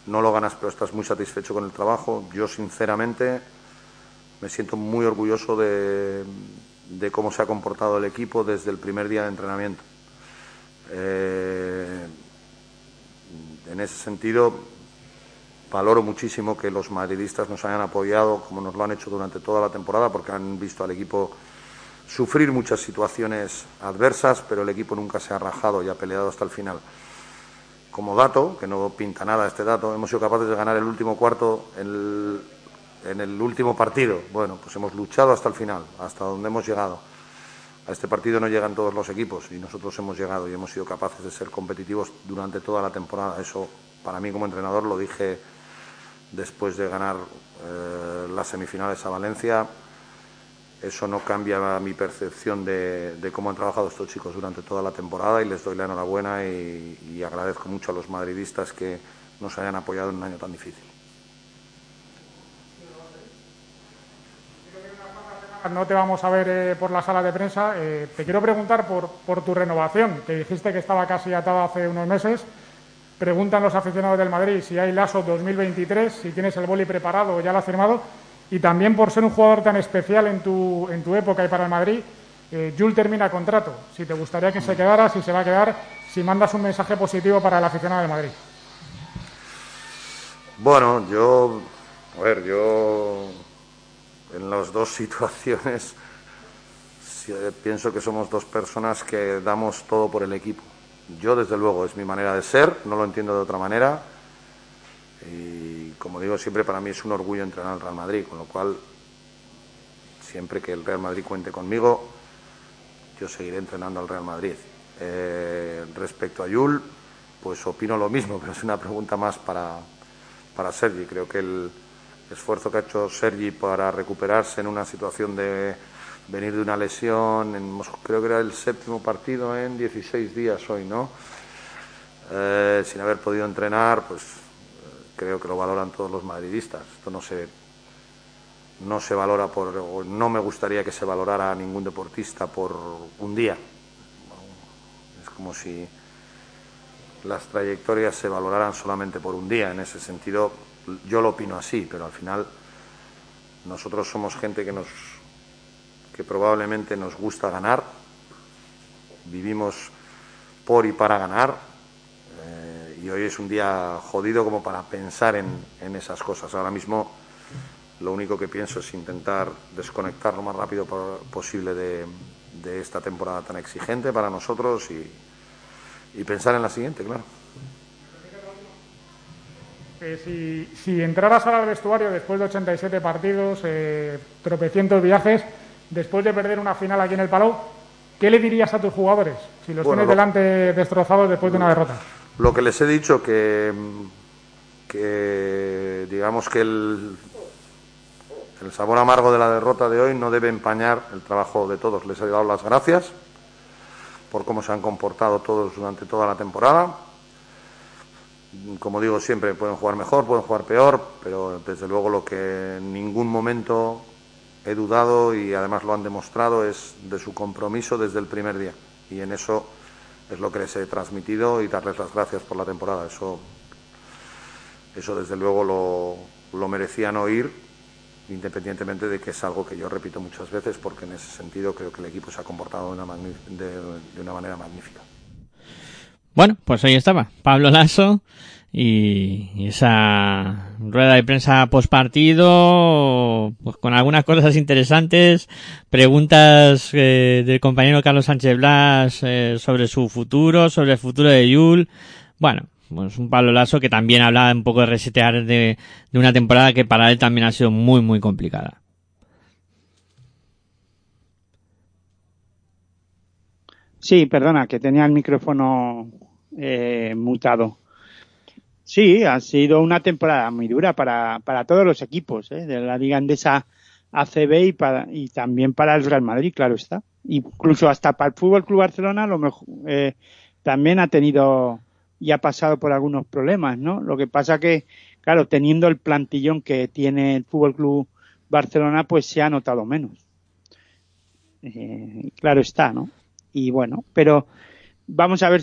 no lo ganas pero estás muy satisfecho con el trabajo. Yo sinceramente me siento muy orgulloso de, cómo se ha comportado el equipo desde el primer día de entrenamiento. Eh, en ese sentido, valoro muchísimo que los madridistas nos hayan apoyado como nos lo han hecho durante toda la temporada porque han visto al equipo sufrir muchas situaciones adversas, pero el equipo nunca se ha rajado y ha peleado hasta el final. Como dato, que no pinta nada este dato, hemos sido capaces de ganar el último cuarto en el, en el último partido. Bueno, pues hemos luchado hasta el final, hasta donde hemos llegado. A este partido no llegan todos los equipos y nosotros hemos llegado y hemos sido capaces de ser competitivos durante toda la temporada. Eso, para mí como entrenador, lo dije después de ganar eh, las semifinales a Valencia. eso no cambia mi percepción de, cómo han trabajado estos chicos durante toda la temporada y les doy la enhorabuena y, agradezco mucho a los madridistas que nos hayan apoyado en un año tan difícil. No te vamos a ver eh, por la sala de prensa. Eh, te quiero preguntar por, por tu renovación, que dijiste que estaba casi atada hace unos meses. Preguntan los aficionados del Madrid si hay Lasso 2023, si tienes el boli preparado o ya lo has firmado y también por ser un jugador tan especial en tu, en tu época y para el Madrid, eh, Jules termina contrato. Si te gustaría que se quedara, si se va a quedar, si mandas un mensaje positivo para el aficionado del Madrid. Bueno, yo, a ver, yo en las dos situaciones eh, pienso que somos dos personas que damos todo por el equipo. Yo, desde luego, es mi manera de ser, no lo entiendo de otra manera. Y como digo siempre, para mí es un orgullo entrenar al Real Madrid, con lo cual, siempre que el Real Madrid cuente conmigo, yo seguiré entrenando al Real Madrid. Eh, respecto a Yul, pues opino lo mismo, *laughs* pero es una pregunta más para, para Sergi. Creo que el esfuerzo que ha hecho Sergi para recuperarse en una situación de venir de una lesión, en, creo que era el séptimo partido en 16 días hoy, ¿no? Eh, sin haber podido entrenar, pues creo que lo valoran todos los madridistas. Esto no se, no se valora por, no me gustaría que se valorara a ningún deportista por un día. Es como si las trayectorias se valoraran solamente por un día. En ese sentido, yo lo opino así, pero al final nosotros somos gente que nos que probablemente nos gusta ganar, vivimos por y para ganar, y hoy es un día jodido como para pensar en, esas cosas. Ahora mismo lo único que pienso es intentar desconectar lo más rápido posible de, esta temporada tan exigente para nosotros y, pensar en la siguiente, claro. Si, entraras ahora al vestuario después de 87 partidos, eh, tropecientos viajes, después de perder una final aquí en el Palau, ¿qué le dirías a tus jugadores si los tienes delante destrozados después de una derrota? Lo que les he dicho que, digamos que el, el sabor amargo de la derrota de hoy no debe empañar el trabajo de todos. Les he dado las gracias por cómo se han comportado todos durante toda la temporada. Como digo siempre, pueden jugar mejor, pueden jugar peor, pero desde luego lo que en ningún momento he dudado y además lo han demostrado es de su compromiso desde el primer día. Y en eso es lo que les he transmitido y darles las gracias por la temporada. Eso, eso desde luego lo, lo merecían oír, independientemente de que es algo que yo repito muchas veces, porque en ese sentido creo que el equipo se ha comportado de una, de una manera magnífica. Bueno, pues ahí estaba Pablo Lasso y esa rueda de prensa post partido pues con algunas cosas interesantes preguntas eh, del compañero Carlos Sánchez Blas eh, sobre su futuro sobre el futuro de Yul bueno pues un Pablo Lasso que también hablaba un poco de resetear de, de una temporada que para él también ha sido muy muy complicada Sí, perdona, que tenía el micrófono eh, mutado. Sí, ha sido una temporada muy dura para, para todos los equipos ¿eh? de la Liga Andesa ACB y, para, y también para el Real Madrid, claro está. Incluso hasta para el Fútbol Club Barcelona lo mejor, eh, también ha tenido y ha pasado por algunos problemas, ¿no? Lo que pasa que, claro, teniendo el plantillón que tiene el Fútbol Club Barcelona, pues se ha notado menos. Eh, claro está, ¿no? Y bueno, pero vamos a ver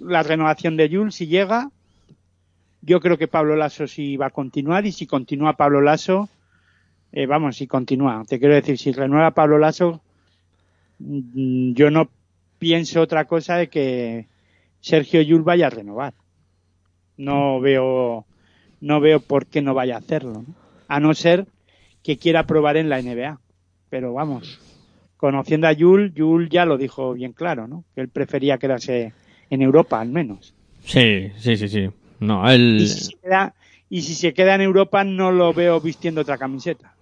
la renovación de Jules si llega yo creo que Pablo Lasso sí va a continuar y si continúa Pablo Lasso, eh, vamos, si continúa, te quiero decir, si renueva Pablo Lasso, mm, yo no pienso otra cosa de que Sergio Yul vaya a renovar. No veo, no veo por qué no vaya a hacerlo, a no ser que quiera probar en la NBA. Pero vamos, conociendo a Yul, Yul ya lo dijo bien claro, ¿no? Que él prefería quedarse en Europa al menos. Sí, sí, sí, sí. No, él... y, si se queda, en Europa no lo veo vistiendo otra camiseta.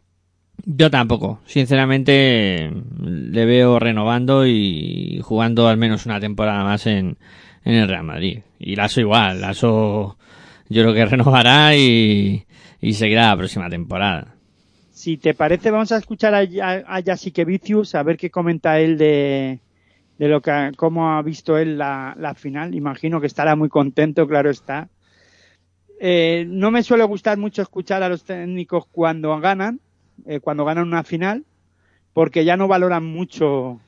Yo tampoco. Sinceramente, le veo renovando y jugando al menos una temporada más en, en el Real Madrid. Y Lasso igual. Lasso yo creo que renovará y, y seguirá la próxima temporada. si te parece, vamos a escuchar a, a, a Vicius a ver qué comenta él de, de lo que cómo ha visto él la, la final. Imagino que estará muy contento, claro está. Eh, no me suele gustar mucho escuchar a los técnicos cuando ganan, eh, cuando ganan una final, porque ya no valoran mucho,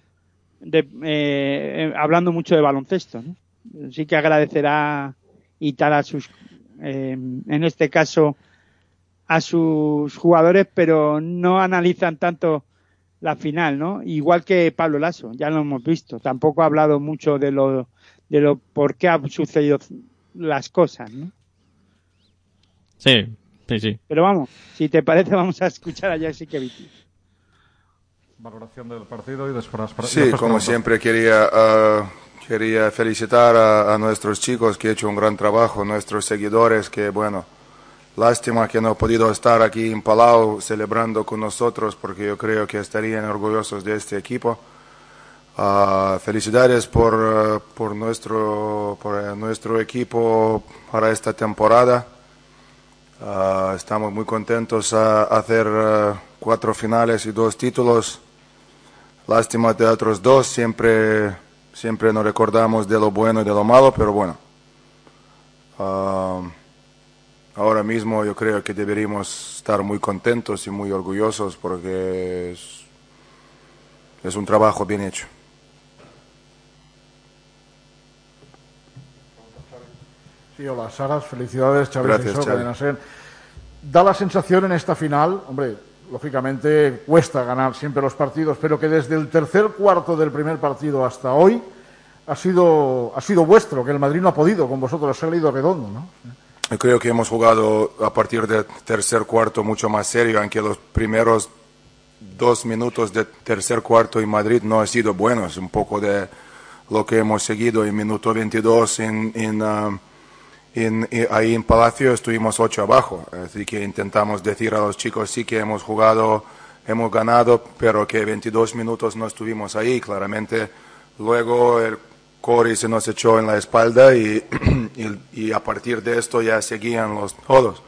de, eh, hablando mucho de baloncesto. ¿no? Sí que agradecerá y tal a sus, eh, en este caso, a sus jugadores, pero no analizan tanto la final, ¿no? Igual que Pablo Lasso, ya lo hemos visto. Tampoco ha hablado mucho de lo, de lo por qué han sucedido las cosas, ¿no? Sí, sí, sí. Pero vamos, si te parece, vamos a escuchar a Jessica Vitti. Valoración del partido y después. Sí, después como siempre quería uh, quería felicitar a, a, nuestros chicos que han hecho un gran trabajo, nuestros seguidores que bueno Lástima que no he podido estar aquí en Palau celebrando con nosotros porque yo creo que estarían orgullosos de este equipo. Uh, felicidades por, uh, por, nuestro, por uh, nuestro equipo para esta temporada. Estamos muy contentos a hacer cuatro finales y dos títulos. Lástima de otros dos, siempre, siempre nos recordamos de lo bueno y de lo malo, pero bueno ahora mismo yo creo que deberíamos estar muy contentos y muy orgullosos porque es un trabajo bien hecho. Sí, hola, Saras, felicidades, Chávez Gracias, Xavi. Da la sensación en esta final, hombre, lógicamente cuesta ganar siempre los partidos, pero que desde el tercer cuarto del primer partido hasta hoy ha sido, ha sido vuestro, que el Madrid no ha podido, con vosotros se ha leído redondo, ¿no? Creo que hemos jugado a partir del tercer cuarto mucho más serio, aunque los primeros dos minutos de tercer cuarto en Madrid no han sido buenos. Un poco de lo que hemos seguido en minuto 22 en, en, uh, en, ahí en Palacio estuvimos ocho abajo. Así que intentamos decir a los chicos sí que hemos jugado, hemos ganado, pero que 22 minutos no estuvimos ahí. Claramente luego el Corey se nos echó en la espalda y, *clears throat* y, y, a partir de esto ya seguían los todos.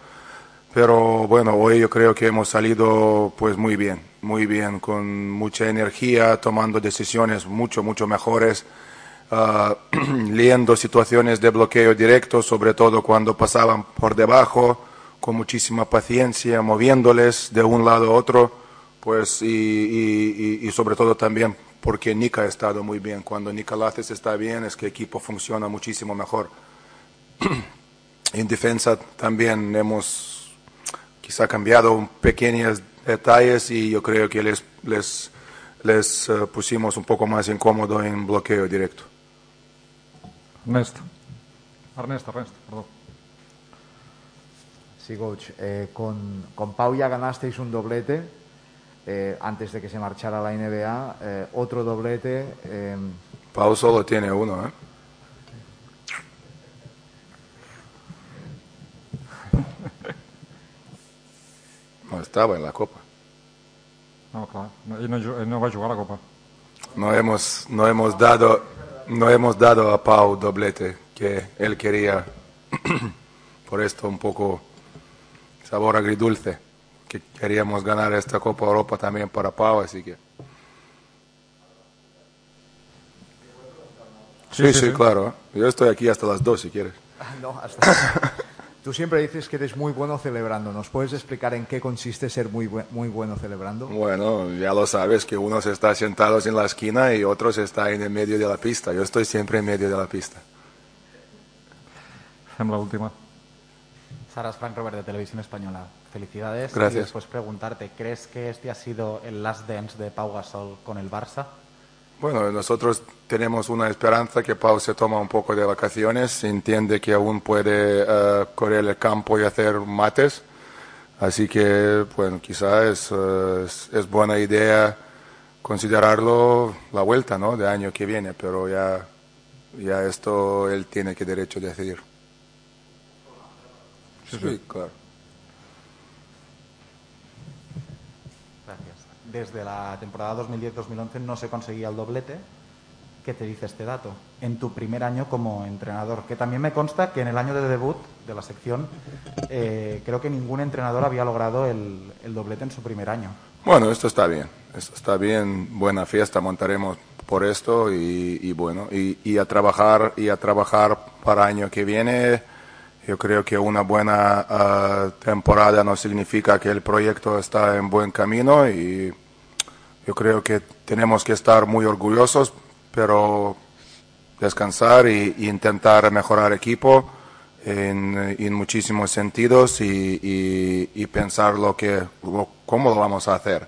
Pero bueno, hoy yo creo que hemos salido pues muy bien, muy bien, con mucha energía, tomando decisiones mucho, mucho mejores, *clears throat* uh, leyendo situaciones de bloqueo directo, sobre todo cuando pasaban por debajo, con muchísima paciencia, moviéndoles de un lado a otro, pues y, sobre todo también porque Nika ha estado muy bien. Cuando Nika Laces está bien es que el equipo funciona muchísimo mejor. *clears throat* en defensa también hemos quizá cambiado pequeños detalles y yo creo que les, les, les uh, pusimos un poco más incómodo en bloqueo directo. Ernesto. Ernesto, Ernesto, perdón. Sí, coach. Eh, con, con Pau ya ganasteis un doblete eh, antes de que se marchara a la NBA. Eh, otro doblete. Eh... Pau solo tiene uno, ¿eh? No estaba en la Copa. No, claro. No, no, no va a jugar la Copa. No hemos, no hemos dado, no hemos dado a Pau doblete que él quería. *clears throat* Por esto un poco sabor agridulce que queríamos ganar esta Copa Europa también para Pau, así que. Sí, sí, sí, sí. claro. Yo estoy aquí hasta las dos si quieres. *laughs* No, hasta. *laughs* Tú siempre dices que eres muy bueno celebrando. ¿Nos puedes explicar en qué consiste ser muy, bu muy bueno celebrando? Bueno, ya lo sabes que unos está sentados en la esquina y otros está en el medio de la pista. Yo estoy siempre en medio de la pista. En la última. Saras Frank Robert de Televisión Española. Felicidades. Gracias. Y después preguntarte, ¿crees que este ha sido el last dance de Pau Gasol con el Barça? Bueno, nosotros tenemos una esperanza que Pau se toma un poco de vacaciones, entiende que aún puede uh, correr el campo y hacer mates, así que, bueno, quizás es, uh, es, es, buena idea considerarlo la vuelta, ¿no?, de año que viene, pero ya, ya esto él tiene que derecho a decidir. Sí. claro. Gracias. Desde la temporada 2010-2011 no se conseguía el doblete. ¿qué te dice este dato? En tu primer año como entrenador, que también me consta que en el año de debut de la sección eh, creo que ningún entrenador había logrado el, doblete en su primer año. Bueno, esto está bien, esto está bien, buena fiesta montaremos por esto y, bueno, y, a trabajar y a trabajar para año que viene. Yo creo que una buena ah, temporada no significa que el proyecto está en buen camino y yo creo que tenemos que estar muy orgullosos, pero descansar e, intentar mejorar equipo en, en muchísimos sentidos y, y, pensar lo que, cómo lo vamos a hacer.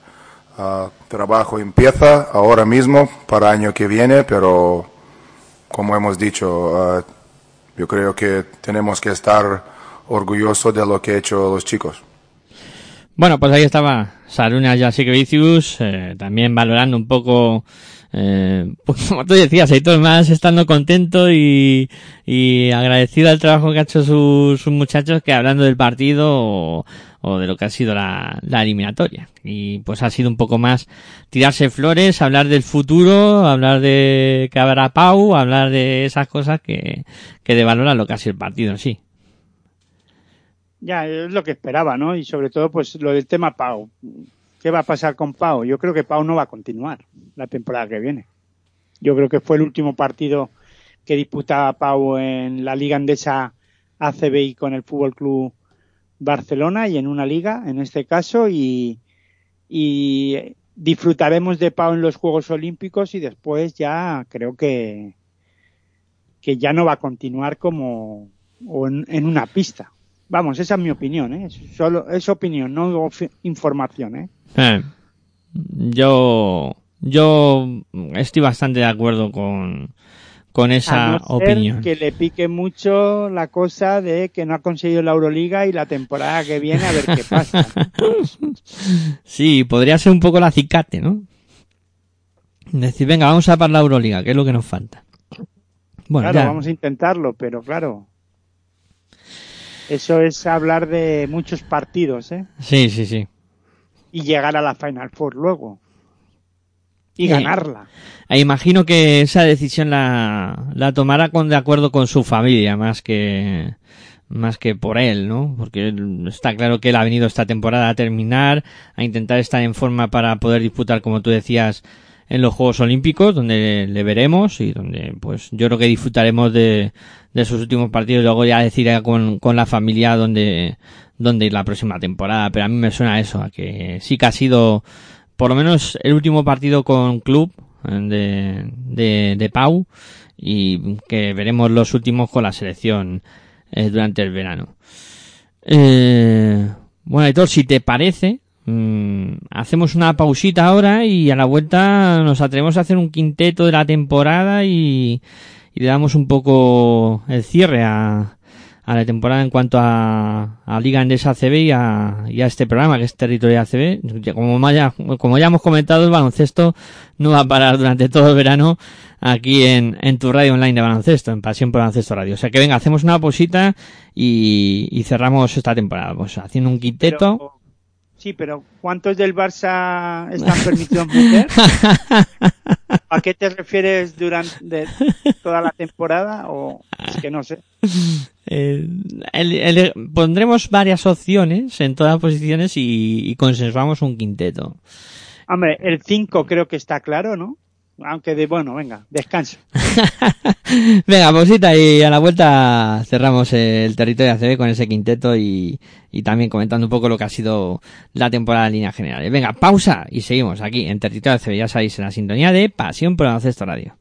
Uh, trabajo empieza ahora mismo para año que viene, pero como hemos dicho, uh, yo creo que tenemos que estar orgullosos de lo que han hecho los chicos. Bueno, pues ahí estaba Saruna Jasikevicius, eh, también valorando un poco eh, *laughs* pues como tú decías, Aitor más estando contento y, y agradecido al trabajo que ha hecho sus, muchachos que hablando del partido o, de lo que ha sido la, eliminatoria. Y pues ha sido un poco más tirarse flores, hablar del futuro, hablar de que habrá Pau, hablar de esas cosas que, que de valorar lo que ha sido el partido en sí. Ya, es lo que esperaba, ¿no? Y sobre todo, pues lo del tema Pau. ¿Qué va a pasar con Pau? Yo creo que Pau no va a continuar la temporada que viene. Yo creo que fue el último partido que disputaba Pau en la Liga Andesa ACBI con el Fútbol Club Barcelona y en una liga, en este caso, y, disfrutaremos de Pau en los Juegos Olímpicos y después ya creo que, que ya no va a continuar como en, una pista. Vamos, esa es mi opinión, ¿eh? Solo es opinión, no información, ¿eh? Eh, yo, yo estoy bastante de acuerdo con, con esa opinión. Que le pique mucho la cosa de que no ha conseguido la Euroliga y la temporada que viene a ver qué pasa. *laughs* sí, podría ser un poco la acicate, ¿no? Decir, venga, vamos a para la Euroliga, que es lo que nos falta. Bueno, claro, vamos a intentarlo, pero claro. Eso es hablar de muchos partidos, ¿eh? Sí, sí, sí y llegar a la Final Four luego. Y ganarla. E imagino que esa decisión la, la tomará con, de acuerdo con su familia, más que, más que por él, ¿no? Porque está claro que él ha venido esta temporada a terminar, a intentar estar en forma para poder disputar, como tú decías, en los Juegos Olímpicos, donde le veremos y donde, pues, yo creo que disfrutaremos de, de sus últimos partidos. Luego ya decir con, con la familia donde, dónde ir la próxima temporada, pero a mí me suena eso, a que sí que ha sido por lo menos el último partido con club de, de, de Pau y que veremos los últimos con la selección eh, durante el verano. Eh, bueno, Héctor, si te parece, mm, hacemos una pausita ahora y a la vuelta nos atrevemos a hacer un quinteto de la temporada y, y le damos un poco el cierre a, a la temporada en cuanto a, a Liga Endesa ACB y a, y a este programa que es Territorio ACB. Como ya, como ya hemos comentado, el baloncesto no va a parar durante todo el verano aquí en, en tu radio online de baloncesto, en Pasión por Baloncesto Radio. O sea que venga, hacemos una posita y, y cerramos esta temporada, pues haciendo un quinteto. Sí, pero ¿cuántos del Barça están permitidos meter? *laughs* ¿A qué te refieres durante toda la temporada? O es que no sé. pondremos varias opciones en todas las posiciones y, y consensuamos un quinteto. Hombre, el 5 creo que está claro, ¿no? Aunque de bueno, venga, descanso. *laughs* venga, posita y a la vuelta cerramos el territorio ACB con ese quinteto y, y también comentando un poco lo que ha sido la temporada en línea general. Venga, pausa y seguimos aquí en territorio ACB, ya sabéis, en la sintonía de Pasión por el Baloncesto Radio.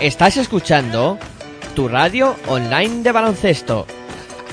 Estás escuchando tu radio online de baloncesto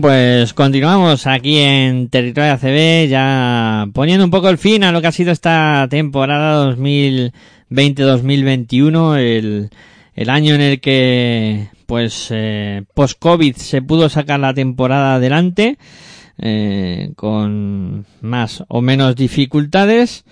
Pues continuamos aquí en Territorio ACB, ya poniendo un poco el fin a lo que ha sido esta temporada 2020-2021, el, el año en el que, pues, eh, post-COVID se pudo sacar la temporada adelante, eh, con más o menos dificultades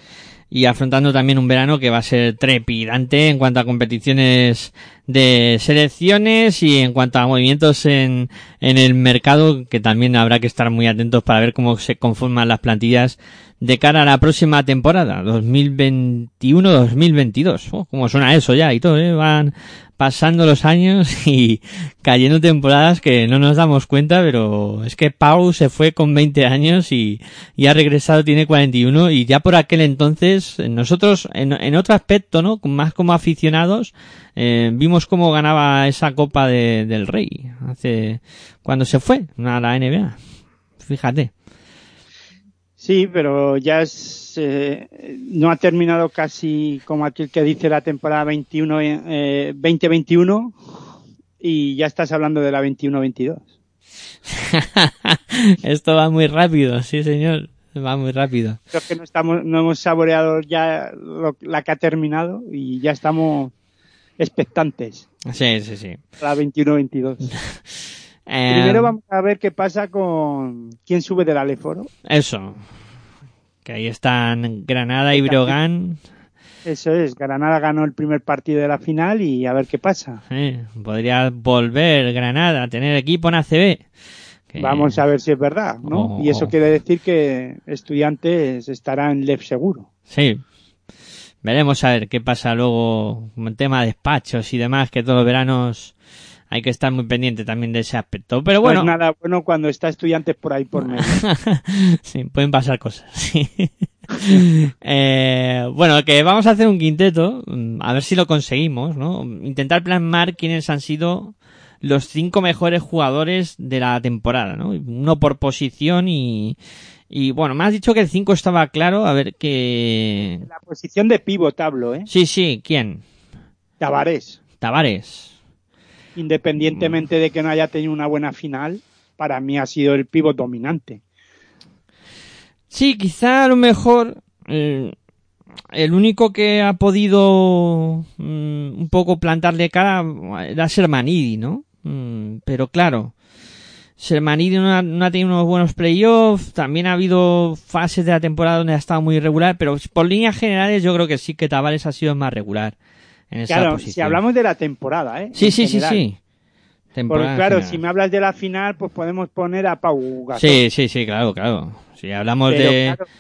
y afrontando también un verano que va a ser trepidante en cuanto a competiciones de selecciones y en cuanto a movimientos en, en el mercado que también habrá que estar muy atentos para ver cómo se conforman las plantillas de cara a la próxima temporada 2021-2022 oh, cómo suena eso ya y todo ¿eh? van pasando los años *laughs* y cayendo temporadas que no nos damos cuenta, pero es que Pau se fue con 20 años y, y ha regresado, tiene 41 y ya por aquel entonces nosotros en, otro aspecto, ¿no? Más como aficionados, eh, vimos cómo ganaba esa Copa de, del Rey hace cuando se fue a la NBA. Fíjate. Sí, pero ya es, eh, no ha terminado casi como aquel que dice la temporada 21, eh, 2021 y ya estás hablando de la 21-22. *laughs* Esto va muy rápido, sí señor, va muy rápido. Creo que no estamos, no hemos saboreado ya lo, la que ha terminado y ya estamos expectantes. Sí, sí, sí. La 21-22. *laughs* Eh, Primero vamos a ver qué pasa con quién sube del Aleforo. Eso. Que ahí están Granada y Brogan. Eso es, Granada ganó el primer partido de la final y a ver qué pasa. Podría volver Granada a tener equipo en ACB. Que... Vamos a ver si es verdad, ¿no? Oh, y eso quiere decir que Estudiantes estará en LEF seguro. Sí. Veremos a ver qué pasa luego con el tema de despachos y demás, que todos los veranos hay que estar muy pendiente también de ese aspecto. Pero bueno. No es nada bueno cuando está estudiantes por ahí por medio. *laughs* sí, pueden pasar cosas. *laughs* Sí. eh, bueno, que vamos a hacer un quinteto, a ver si lo conseguimos, ¿no? Intentar plasmar quiénes han sido los cinco mejores jugadores de la temporada, ¿no? Uno por posición y, y bueno, me has dicho que el 5 estaba claro, a ver qué... La posición de pivot hablo, ¿eh? Sí, sí, ¿quién? Tavares. Tavares independientemente de que no haya tenido una buena final, para mí ha sido el pivot dominante. Sí, quizá a lo mejor eh, el único que ha podido mm, un poco plantarle cara era Sermanidi, ¿no? Mm, pero claro, Sermanidi no ha, no ha, tenido unos buenos playoffs, también ha habido fases de la temporada donde ha estado muy irregular, pero por líneas generales yo creo que sí que Tavares ha sido más regular en esa claro, posición. si hablamos de la temporada, ¿eh? Sí, sí, sí, sí. Porque claro, si me hablas de la final, pues podemos poner a Pau Gasol. Sí, sí, sí, claro, claro. Si hablamos Pero, de claro,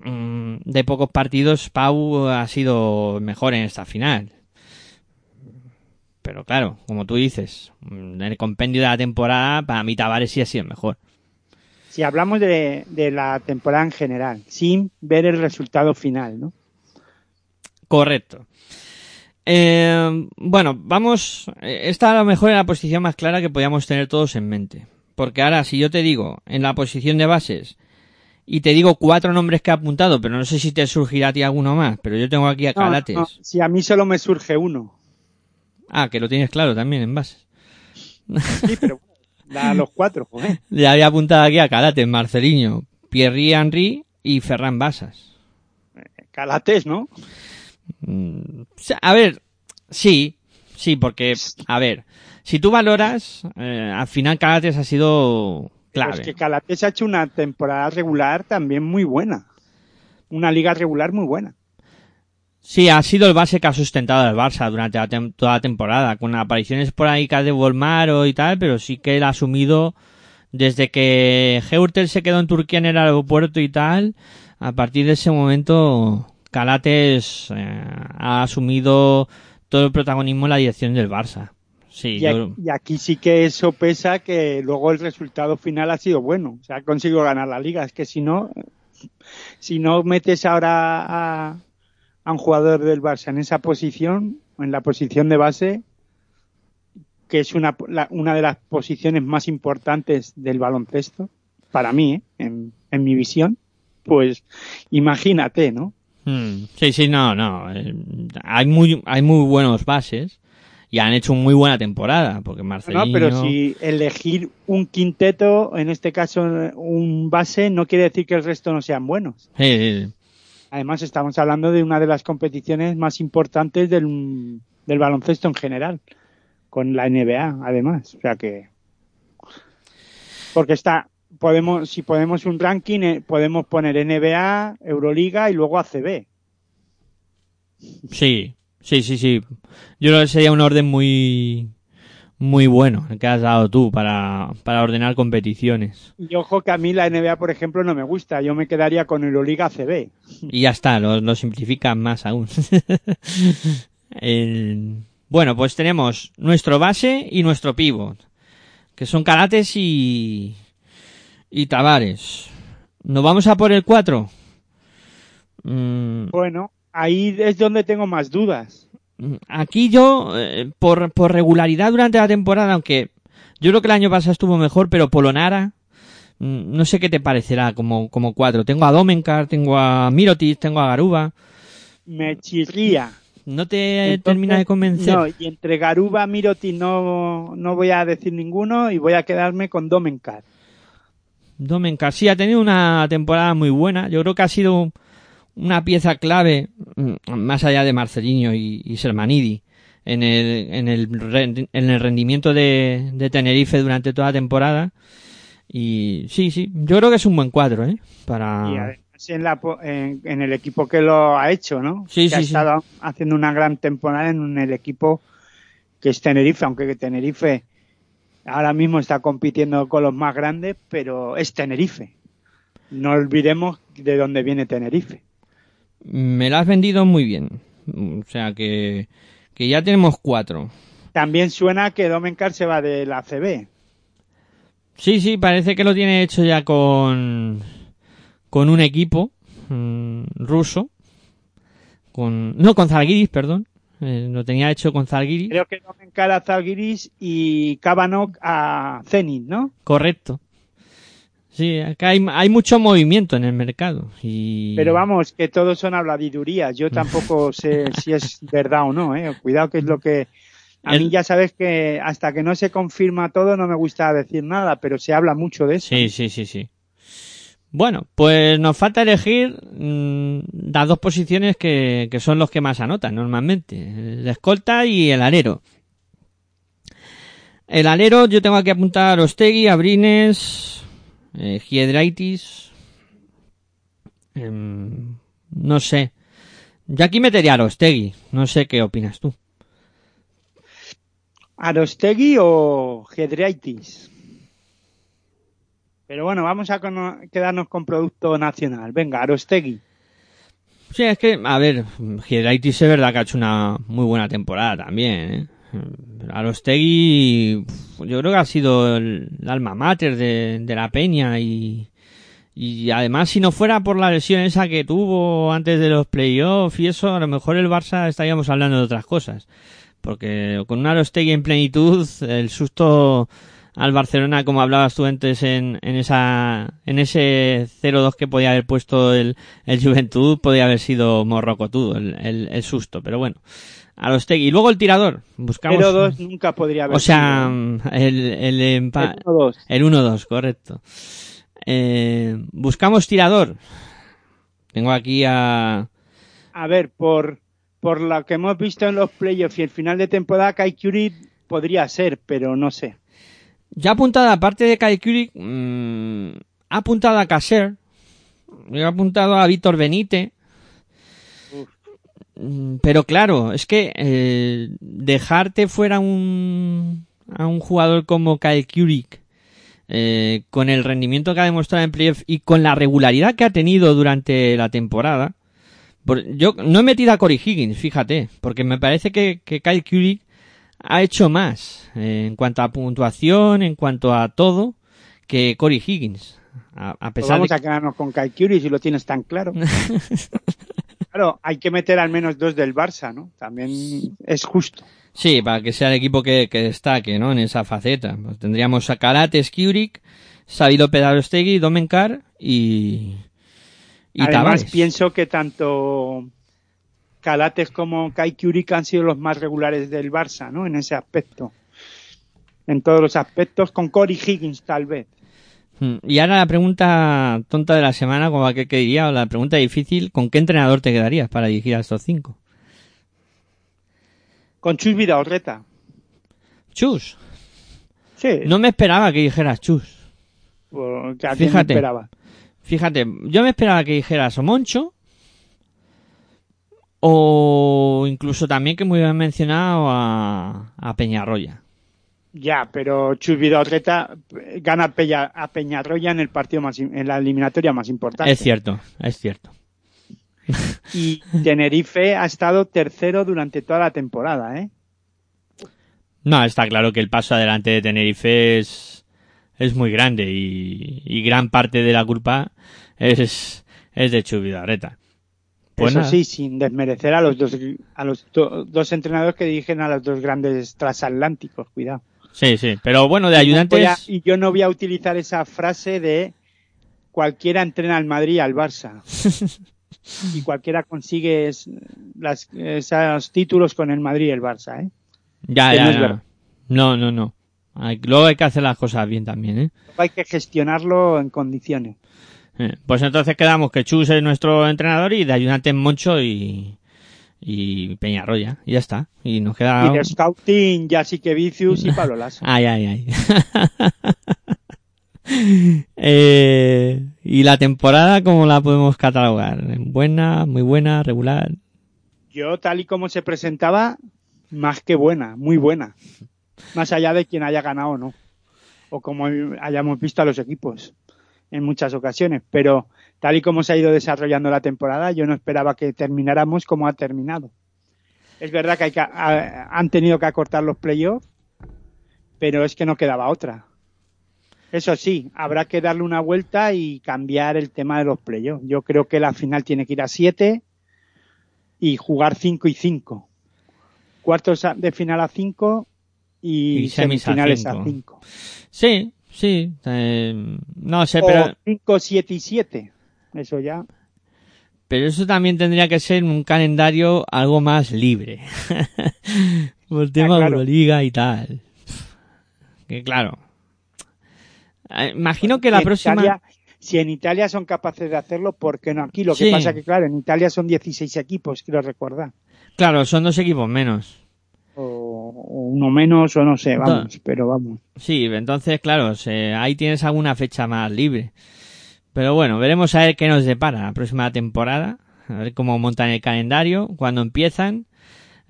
mm, de pocos partidos, Pau ha sido mejor en esta final. Pero claro, como tú dices, mm, en el compendio de la temporada, para mí Tavares sí ha sido mejor. si hablamos de, de la temporada en general, sin ver el resultado final, ¿no? Correcto. Eh, bueno, vamos. eh, Esta a lo mejor es la posición más clara que podíamos tener todos en mente. Porque ahora, si yo te digo en la posición de bases y te digo cuatro nombres que he apuntado, pero no sé si te surgirá a ti alguno más, pero yo tengo aquí a Calates. no, si a mí solo me surge uno. Ah, que lo tienes claro también en bases. Sí, pero *laughs* a los cuatro, joder. Le había apuntado aquí a Calates, Marceliño, Pierre Henry y Ferran Basas. Calates, ¿no? Mm, A ver, sí, sí, porque, a ver, si tú valoras, eh, al final Calates ha sido clave. Pues que Calates ha hecho una temporada regular también muy buena. Una liga regular muy buena. Sí, ha sido el base que ha sustentado al Barça durante la tem- toda la temporada, con apariciones por ahí de Volmaro y tal, pero sí que él ha asumido desde que Heurtel se quedó en Turquía en el aeropuerto y tal, a partir de ese momento Calates eh, ha asumido todo el protagonismo en la dirección del Barça. Sí, Y, yo- aquí, y aquí sí que eso pesa que luego el resultado final ha sido bueno. O sea, ha conseguido ganar la liga. Es que si no, si no metes ahora a, a un jugador del Barça en esa posición, en la posición de base, que es una, la- una de las posiciones más importantes del baloncesto, para mí, ¿eh? en, en mi visión, pues imagínate, ¿no? Mm, Sí, sí, no, no. eh, Hay muy, hay muy buenos bases y han hecho muy buena temporada, porque Marcelino... No, pero si elegir un quinteto, en este caso un base, no quiere decir que el resto no sean buenos. Sí, sí, sí. Además, estamos hablando de una de las competiciones más importantes del, del baloncesto en general, con la NBA, además. O sea que. Porque está. Podemos, si podemos un ranking, eh, podemos poner NBA, Euroliga y luego ACB. Sí, sí, sí, sí. Yo creo que sería un orden muy, muy bueno el que has dado tú para, para ordenar competiciones. Y ojo que a mí la NBA, por ejemplo, no me gusta. Yo me quedaría con Euroliga CB. Y ya está, lo, lo simplifican más aún. *laughs* El- Bueno, pues tenemos nuestro base y nuestro pivot, que son Carates y, y Tavares. ¿Nos vamos a por el 4? Mm, Bueno, ahí es donde tengo más dudas. Aquí yo, eh, por, por regularidad durante la temporada, aunque yo creo que el año pasado estuvo mejor, pero Polonara, mm, no sé qué te parecerá como, como cuatro. Tengo a Domenkar, tengo a Mirotic, tengo a Garuba. Me chirría. ¿No te Entonces, termina de convencer? No, y entre Garuba, Miroti no, no voy a decir ninguno y voy a quedarme con Domenkar. Domenkar sí ha tenido una temporada muy buena. Yo creo que ha sido una pieza clave, mm, más allá de Marcelinho y, y Sermanidi, en el, en el, en el rendimiento de, de Tenerife durante toda la temporada. Y sí, sí, yo creo que es un buen cuadro, ¿eh? Para... Y además en, la, en, en el equipo que lo ha hecho, ¿no? Sí, que ha sí, sí. estado haciendo una gran temporada en el equipo que es Tenerife, aunque Tenerife ahora mismo está compitiendo con los más grandes, pero es Tenerife. No olvidemos de dónde viene Tenerife. Me la has vendido muy bien. O sea que, que ya tenemos cuatro. También suena que Domenkar se va de la CB. Sí, sí, parece que lo tiene hecho ya con, con un equipo mm, ruso. Con, no, con Zalgiris, perdón. Eh, lo tenía hecho con Zalgiris. Creo que Domenkar a Zalgiris y Kavanok a Zenit, ¿no? Correcto. Sí, acá hay, hay mucho movimiento en el mercado. Y... Pero vamos, que todos son habladurías. Yo tampoco *laughs* sé si es verdad o no, ¿eh? Cuidado que es lo que... A El- mí ya sabes que hasta que no se confirma todo no me gusta decir nada, pero se habla mucho de eso. Sí, sí, sí, sí. Bueno, pues nos falta elegir mm, las dos posiciones que, que son los que más anotan normalmente. El escolta y el alero. El alero yo tengo aquí apuntar Ostegui, Abrines, eh, Giedraitis. em, no sé. Yo aquí metería a Arostegui. No sé qué opinas tú. Arostegui o Gedreitis. Pero bueno, vamos a quedarnos con producto nacional. Venga, Arostegui. Sí, es que, a ver, Giedraitis es verdad que ha hecho una muy buena temporada también, ¿eh? Arostegui, yo creo que ha sido el, el alma mater de, de la peña y, y además si no fuera por la lesión esa que tuvo antes de los playoffs y eso, a lo mejor el Barça estaríamos hablando de otras cosas. Porque con un Arostegui en plenitud, el susto al Barcelona, como hablabas tú antes en, en esa, en ese 0-2 que podía haber puesto el, el Juventud, podía haber sido morrocotudo el, el, el susto, pero bueno. Arostegui. Y luego el tirador. Buscamos. 0-2 nunca podría haber O sea, sido. el, el, empa- El 1-2. el 1-2, correcto. Eh, buscamos tirador. Tengo aquí a. A ver, por, por lo que hemos visto en los playoffs y el final de temporada, Kai Curie podría ser, pero no sé. Ya apuntado, aparte de Kai Kurik, mm, ha apuntado a Caser. Yo he apuntado a Víctor Benítez. Mm, Pero claro, es que eh, dejarte fuera un, a un jugador como Kyle Kurik eh, con el rendimiento que ha demostrado en playoff y con la regularidad que ha tenido durante la temporada. por- yo no he metido a Corey Higgins, fíjate, porque me parece que, que Kyle Kurik ha hecho más eh, en cuanto a puntuación, en cuanto a todo, que Corey Higgins. A, a Pues pesar vamos de a quedarnos con Kai Curie si lo tienes tan claro. *laughs* claro, hay que meter al menos dos del Barça, ¿no? También es justo. Sí, para que sea el equipo que, que destaque, ¿no? En esa faceta. Pues tendríamos a Karates, Kurik, Sabilo Pedalostegui, Domenkar y... Y Además, Tavares. pienso que tanto escalates como Kai Kurik han sido los más regulares del Barça, ¿no? En ese aspecto. En todos los aspectos, con Cory Higgins tal vez. Mm, y ahora la pregunta tonta de la semana, como que, que diría, o la pregunta difícil, ¿con qué entrenador te quedarías para dirigir a estos cinco? Con Chus Vidaurreta. ¿Chus? Sí. No me esperaba que dijeras Chus. Porque a quién me Fíjate. esperaba. Fíjate, yo me esperaba que dijeras o Moncho, o incluso también que me hubieran mencionado a, a Peñarroya. Ya, pero Chus Vidaurreta gana a Peñarroya en el partido más, en la eliminatoria más importante. Es cierto, es cierto. Y Tenerife ha estado tercero durante toda la temporada, ¿eh? No, está claro que el paso adelante de Tenerife es, es muy grande y, y gran parte de la culpa es, es de Chubidarreta. Pues Eso nada. sí, sin desmerecer a los dos a los do- dos entrenadores que dirigen a los dos grandes transatlánticos, cuidado. Sí, sí, pero bueno, de Y no voy a- ayudantes, y yo no voy a utilizar esa frase de cualquiera entrena al Madrid y al Barça. *laughs* y cualquiera consigue es- las, esos títulos con el Madrid y el Barça, ¿eh? ya, que ya, no ya. No, no, no. Hay- luego hay que hacer las cosas bien también, ¿eh? Hay que gestionarlo en condiciones. Eh, Pues entonces quedamos que Chus es nuestro entrenador y de ayudantes Moncho y, y Peñarroya. Y ya está. Y nos queda... Y de scouting, Jasique Vicius y Pablo Lasso. *laughs* Ay, ay, ay. *laughs* Eh, ¿Y la temporada cómo la podemos catalogar? ¿Buena, muy buena, regular? Yo, tal y como se presentaba, más que buena, muy buena. Más allá de quien haya ganado o no. O como hayamos visto a los equipos en muchas ocasiones. Pero tal y como se ha ido desarrollando la temporada, yo no esperaba que termináramos como ha terminado. Es verdad que, hay que han tenido que acortar los playoffs, pero es que no quedaba otra. Eso sí, habrá que darle una vuelta y cambiar el tema de los playoffs. Yo creo que la final tiene que ir a siete y jugar 5 y 5. Cuartos de final a 5 y, semifinales a cinco. 5. Sí, sí. eh, no sé, O pero, 5, 7 y 7. Eso ya. pero eso también tendría que ser un calendario algo más libre. Por el tema de claro. Euroliga y tal. Que claro. Eh, Imagino que la en próxima... Italia- si en Italia son capaces de hacerlo, ¿por qué no aquí? Lo que Sí. pasa que, claro, en Italia son 16 equipos, quiero recordar. Claro, son dos equipos menos. O, o uno menos, o no sé, vamos, pero vamos. Sí, entonces, claro, se- ahí tienes alguna fecha más libre. Pero bueno, veremos a ver qué nos depara la próxima temporada. A ver cómo montan el calendario, cuándo empiezan.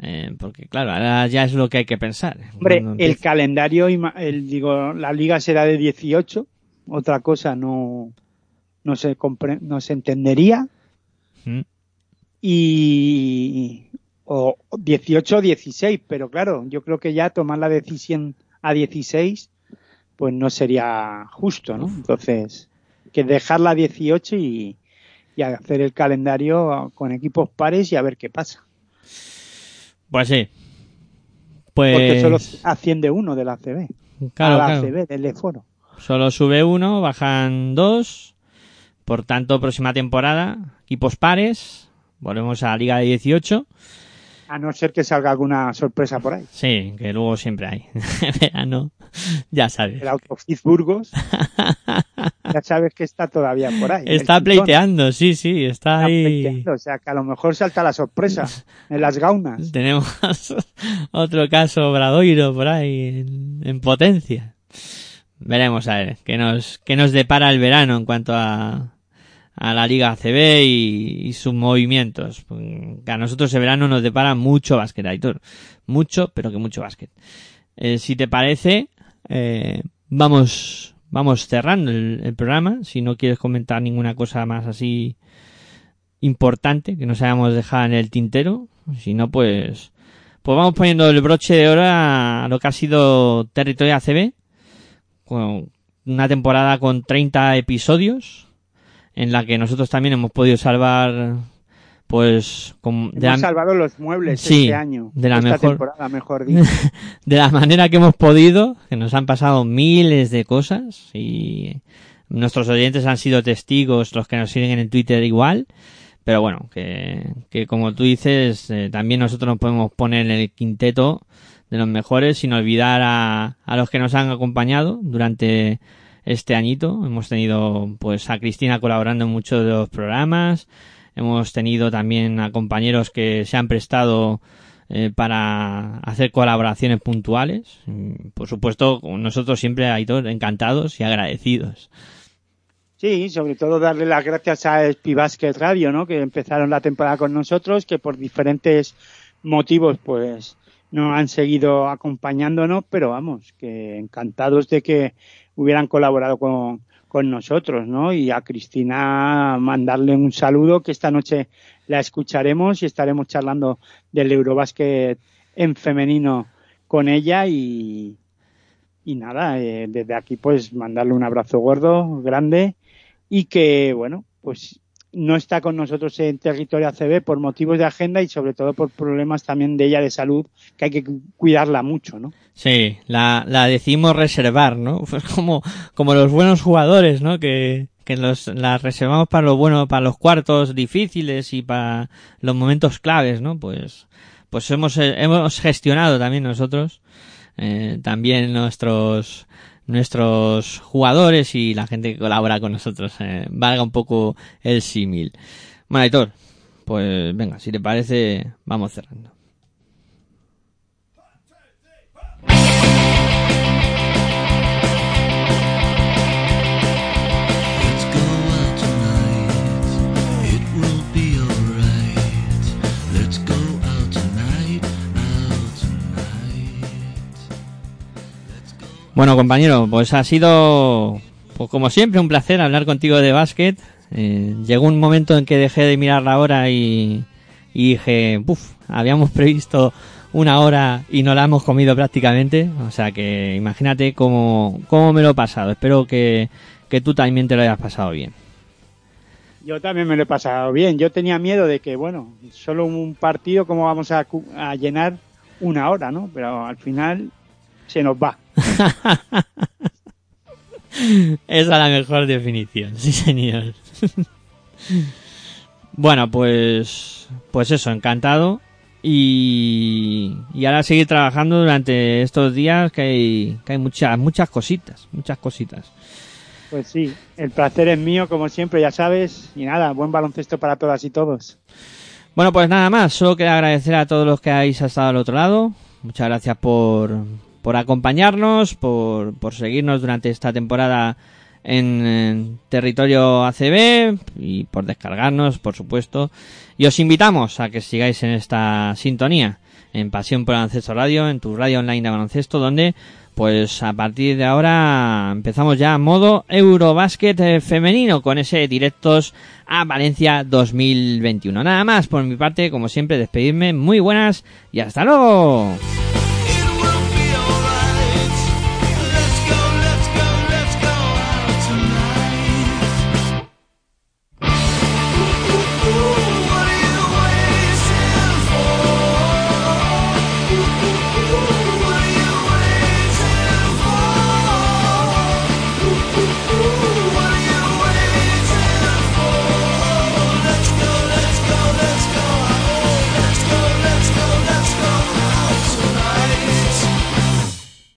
eh, porque, claro, ahora ya es lo que hay que pensar. Hombre, el calendario, el, digo, la liga será de 18, otra cosa no, no se compre- no se entendería. Mm. Y, o 18 o 16, pero claro, yo creo que ya tomar la decisión a 16, pues no sería justo, ¿no? Entonces, que dejarla a 18 y, y hacer el calendario con equipos pares y a ver qué pasa. Pues sí. Porque Pues... solo asciende uno de la ACB. Claro, a la claro. ACB, del. Solo sube uno, bajan dos. Por tanto, próxima temporada, equipos pares. Volvemos a la Liga de 18. A no ser que salga alguna sorpresa por ahí. Sí, que luego siempre hay. *laughs* Verano, ya sabes. El Autofit Burgos. ya sabes que está todavía por ahí. Está pleiteando, sí, sí, está Está ahí. pleiteando, O sea, que a lo mejor salta la sorpresa en las gaunas. Tenemos *laughs* otro caso Bradoiro por ahí en, en potencia. Veremos a ver qué nos, qué nos depara el verano en cuanto a, a la Liga ACB y, sus movimientos. Que a nosotros el verano nos depara mucho básquet, Aitor. Mucho, pero que mucho básquet. Eh, si te parece, eh, vamos, vamos cerrando el, el programa. Si no quieres comentar ninguna cosa más así importante que nos hayamos dejado en el tintero. Si no, pues, pues vamos poniendo el broche de oro a lo que ha sido Territorio ACB. Con una temporada con 30 episodios en la que nosotros también hemos podido salvar pues de, Hemos la, salvado los muebles Sí, este año. de la esta mejor- temporada, mejor dicho. *laughs* de la manera que hemos podido, que nos han pasado miles de cosas y nuestros oyentes han sido testigos, los que nos siguen en Twitter igual, pero bueno, que, que como tú dices, eh, también nosotros nos podemos poner en el quinteto de los mejores sin olvidar a, a los que nos han acompañado durante este añito. Hemos tenido pues a Cristina colaborando en muchos de los programas. Hemos tenido también a compañeros que se han prestado eh, para hacer colaboraciones puntuales. Por supuesto, nosotros siempre, Aitor, encantados y agradecidos. Sí, sobre todo darle las gracias a Spivasket Radio, ¿no? Que empezaron la temporada con nosotros, que por diferentes motivos, pues, no han seguido acompañándonos, pero vamos, que encantados de que hubieran colaborado con, con nosotros, ¿no? Y a Cristina mandarle un saludo que esta noche la escucharemos y estaremos charlando del Eurobásquet en femenino con ella y, y nada, eh, desde aquí pues mandarle un abrazo gordo, grande y que bueno, pues no está con nosotros en territorio ACB por motivos de agenda y sobre todo por problemas también de ella de salud que hay que cuidarla mucho, ¿no? Sí, la, la decimos reservar, ¿no? *laughs* Pues como, como los buenos jugadores, ¿no? Que, que los, la reservamos para lo bueno, para los cuartos difíciles y para los momentos claves, ¿no? Pues, pues hemos, hemos gestionado también nosotros, eh, también nuestros, nuestros jugadores y la gente que colabora con nosotros. Eh, valga un poco el símil. Bueno, pues venga, si te parece, vamos cerrando. Bueno, compañero, pues ha sido, pues como siempre, un placer hablar contigo de básquet. Eh, llegó un momento en que dejé de mirar la hora y, dije, uff, habíamos *laughs* previsto una hora y no la hemos comido prácticamente. O sea que imagínate cómo, cómo me lo he pasado. Espero que, que tú también te lo hayas pasado bien. Yo también me lo he pasado bien. Yo tenía miedo de que, bueno, solo un partido, ¿cómo vamos a, a llenar una hora, no? Pero al final se nos va. *laughs* Esa es la mejor definición, sí señor. *laughs* bueno, pues pues eso, encantado. Y, y ahora seguir trabajando durante estos días que hay, que hay muchas, muchas cositas, muchas cositas. Pues sí, el placer es mío, como siempre, ya sabes. Y nada, buen baloncesto para todas y todos. Bueno, pues nada más, solo quiero agradecer a todos los que habéis estado al otro lado. Muchas gracias por, por acompañarnos, por, por seguirnos durante esta temporada en, territorio ACB y por descargarnos, por supuesto. Y os invitamos a que sigáis en esta sintonía en Pasión por Baloncesto Radio, en tu radio online de baloncesto, donde pues a partir de ahora empezamos ya modo Eurobásquet eh, femenino con ese directos a Valencia 2021. Nada más por mi parte, como siempre, despedirme. Muy buenas y hasta luego.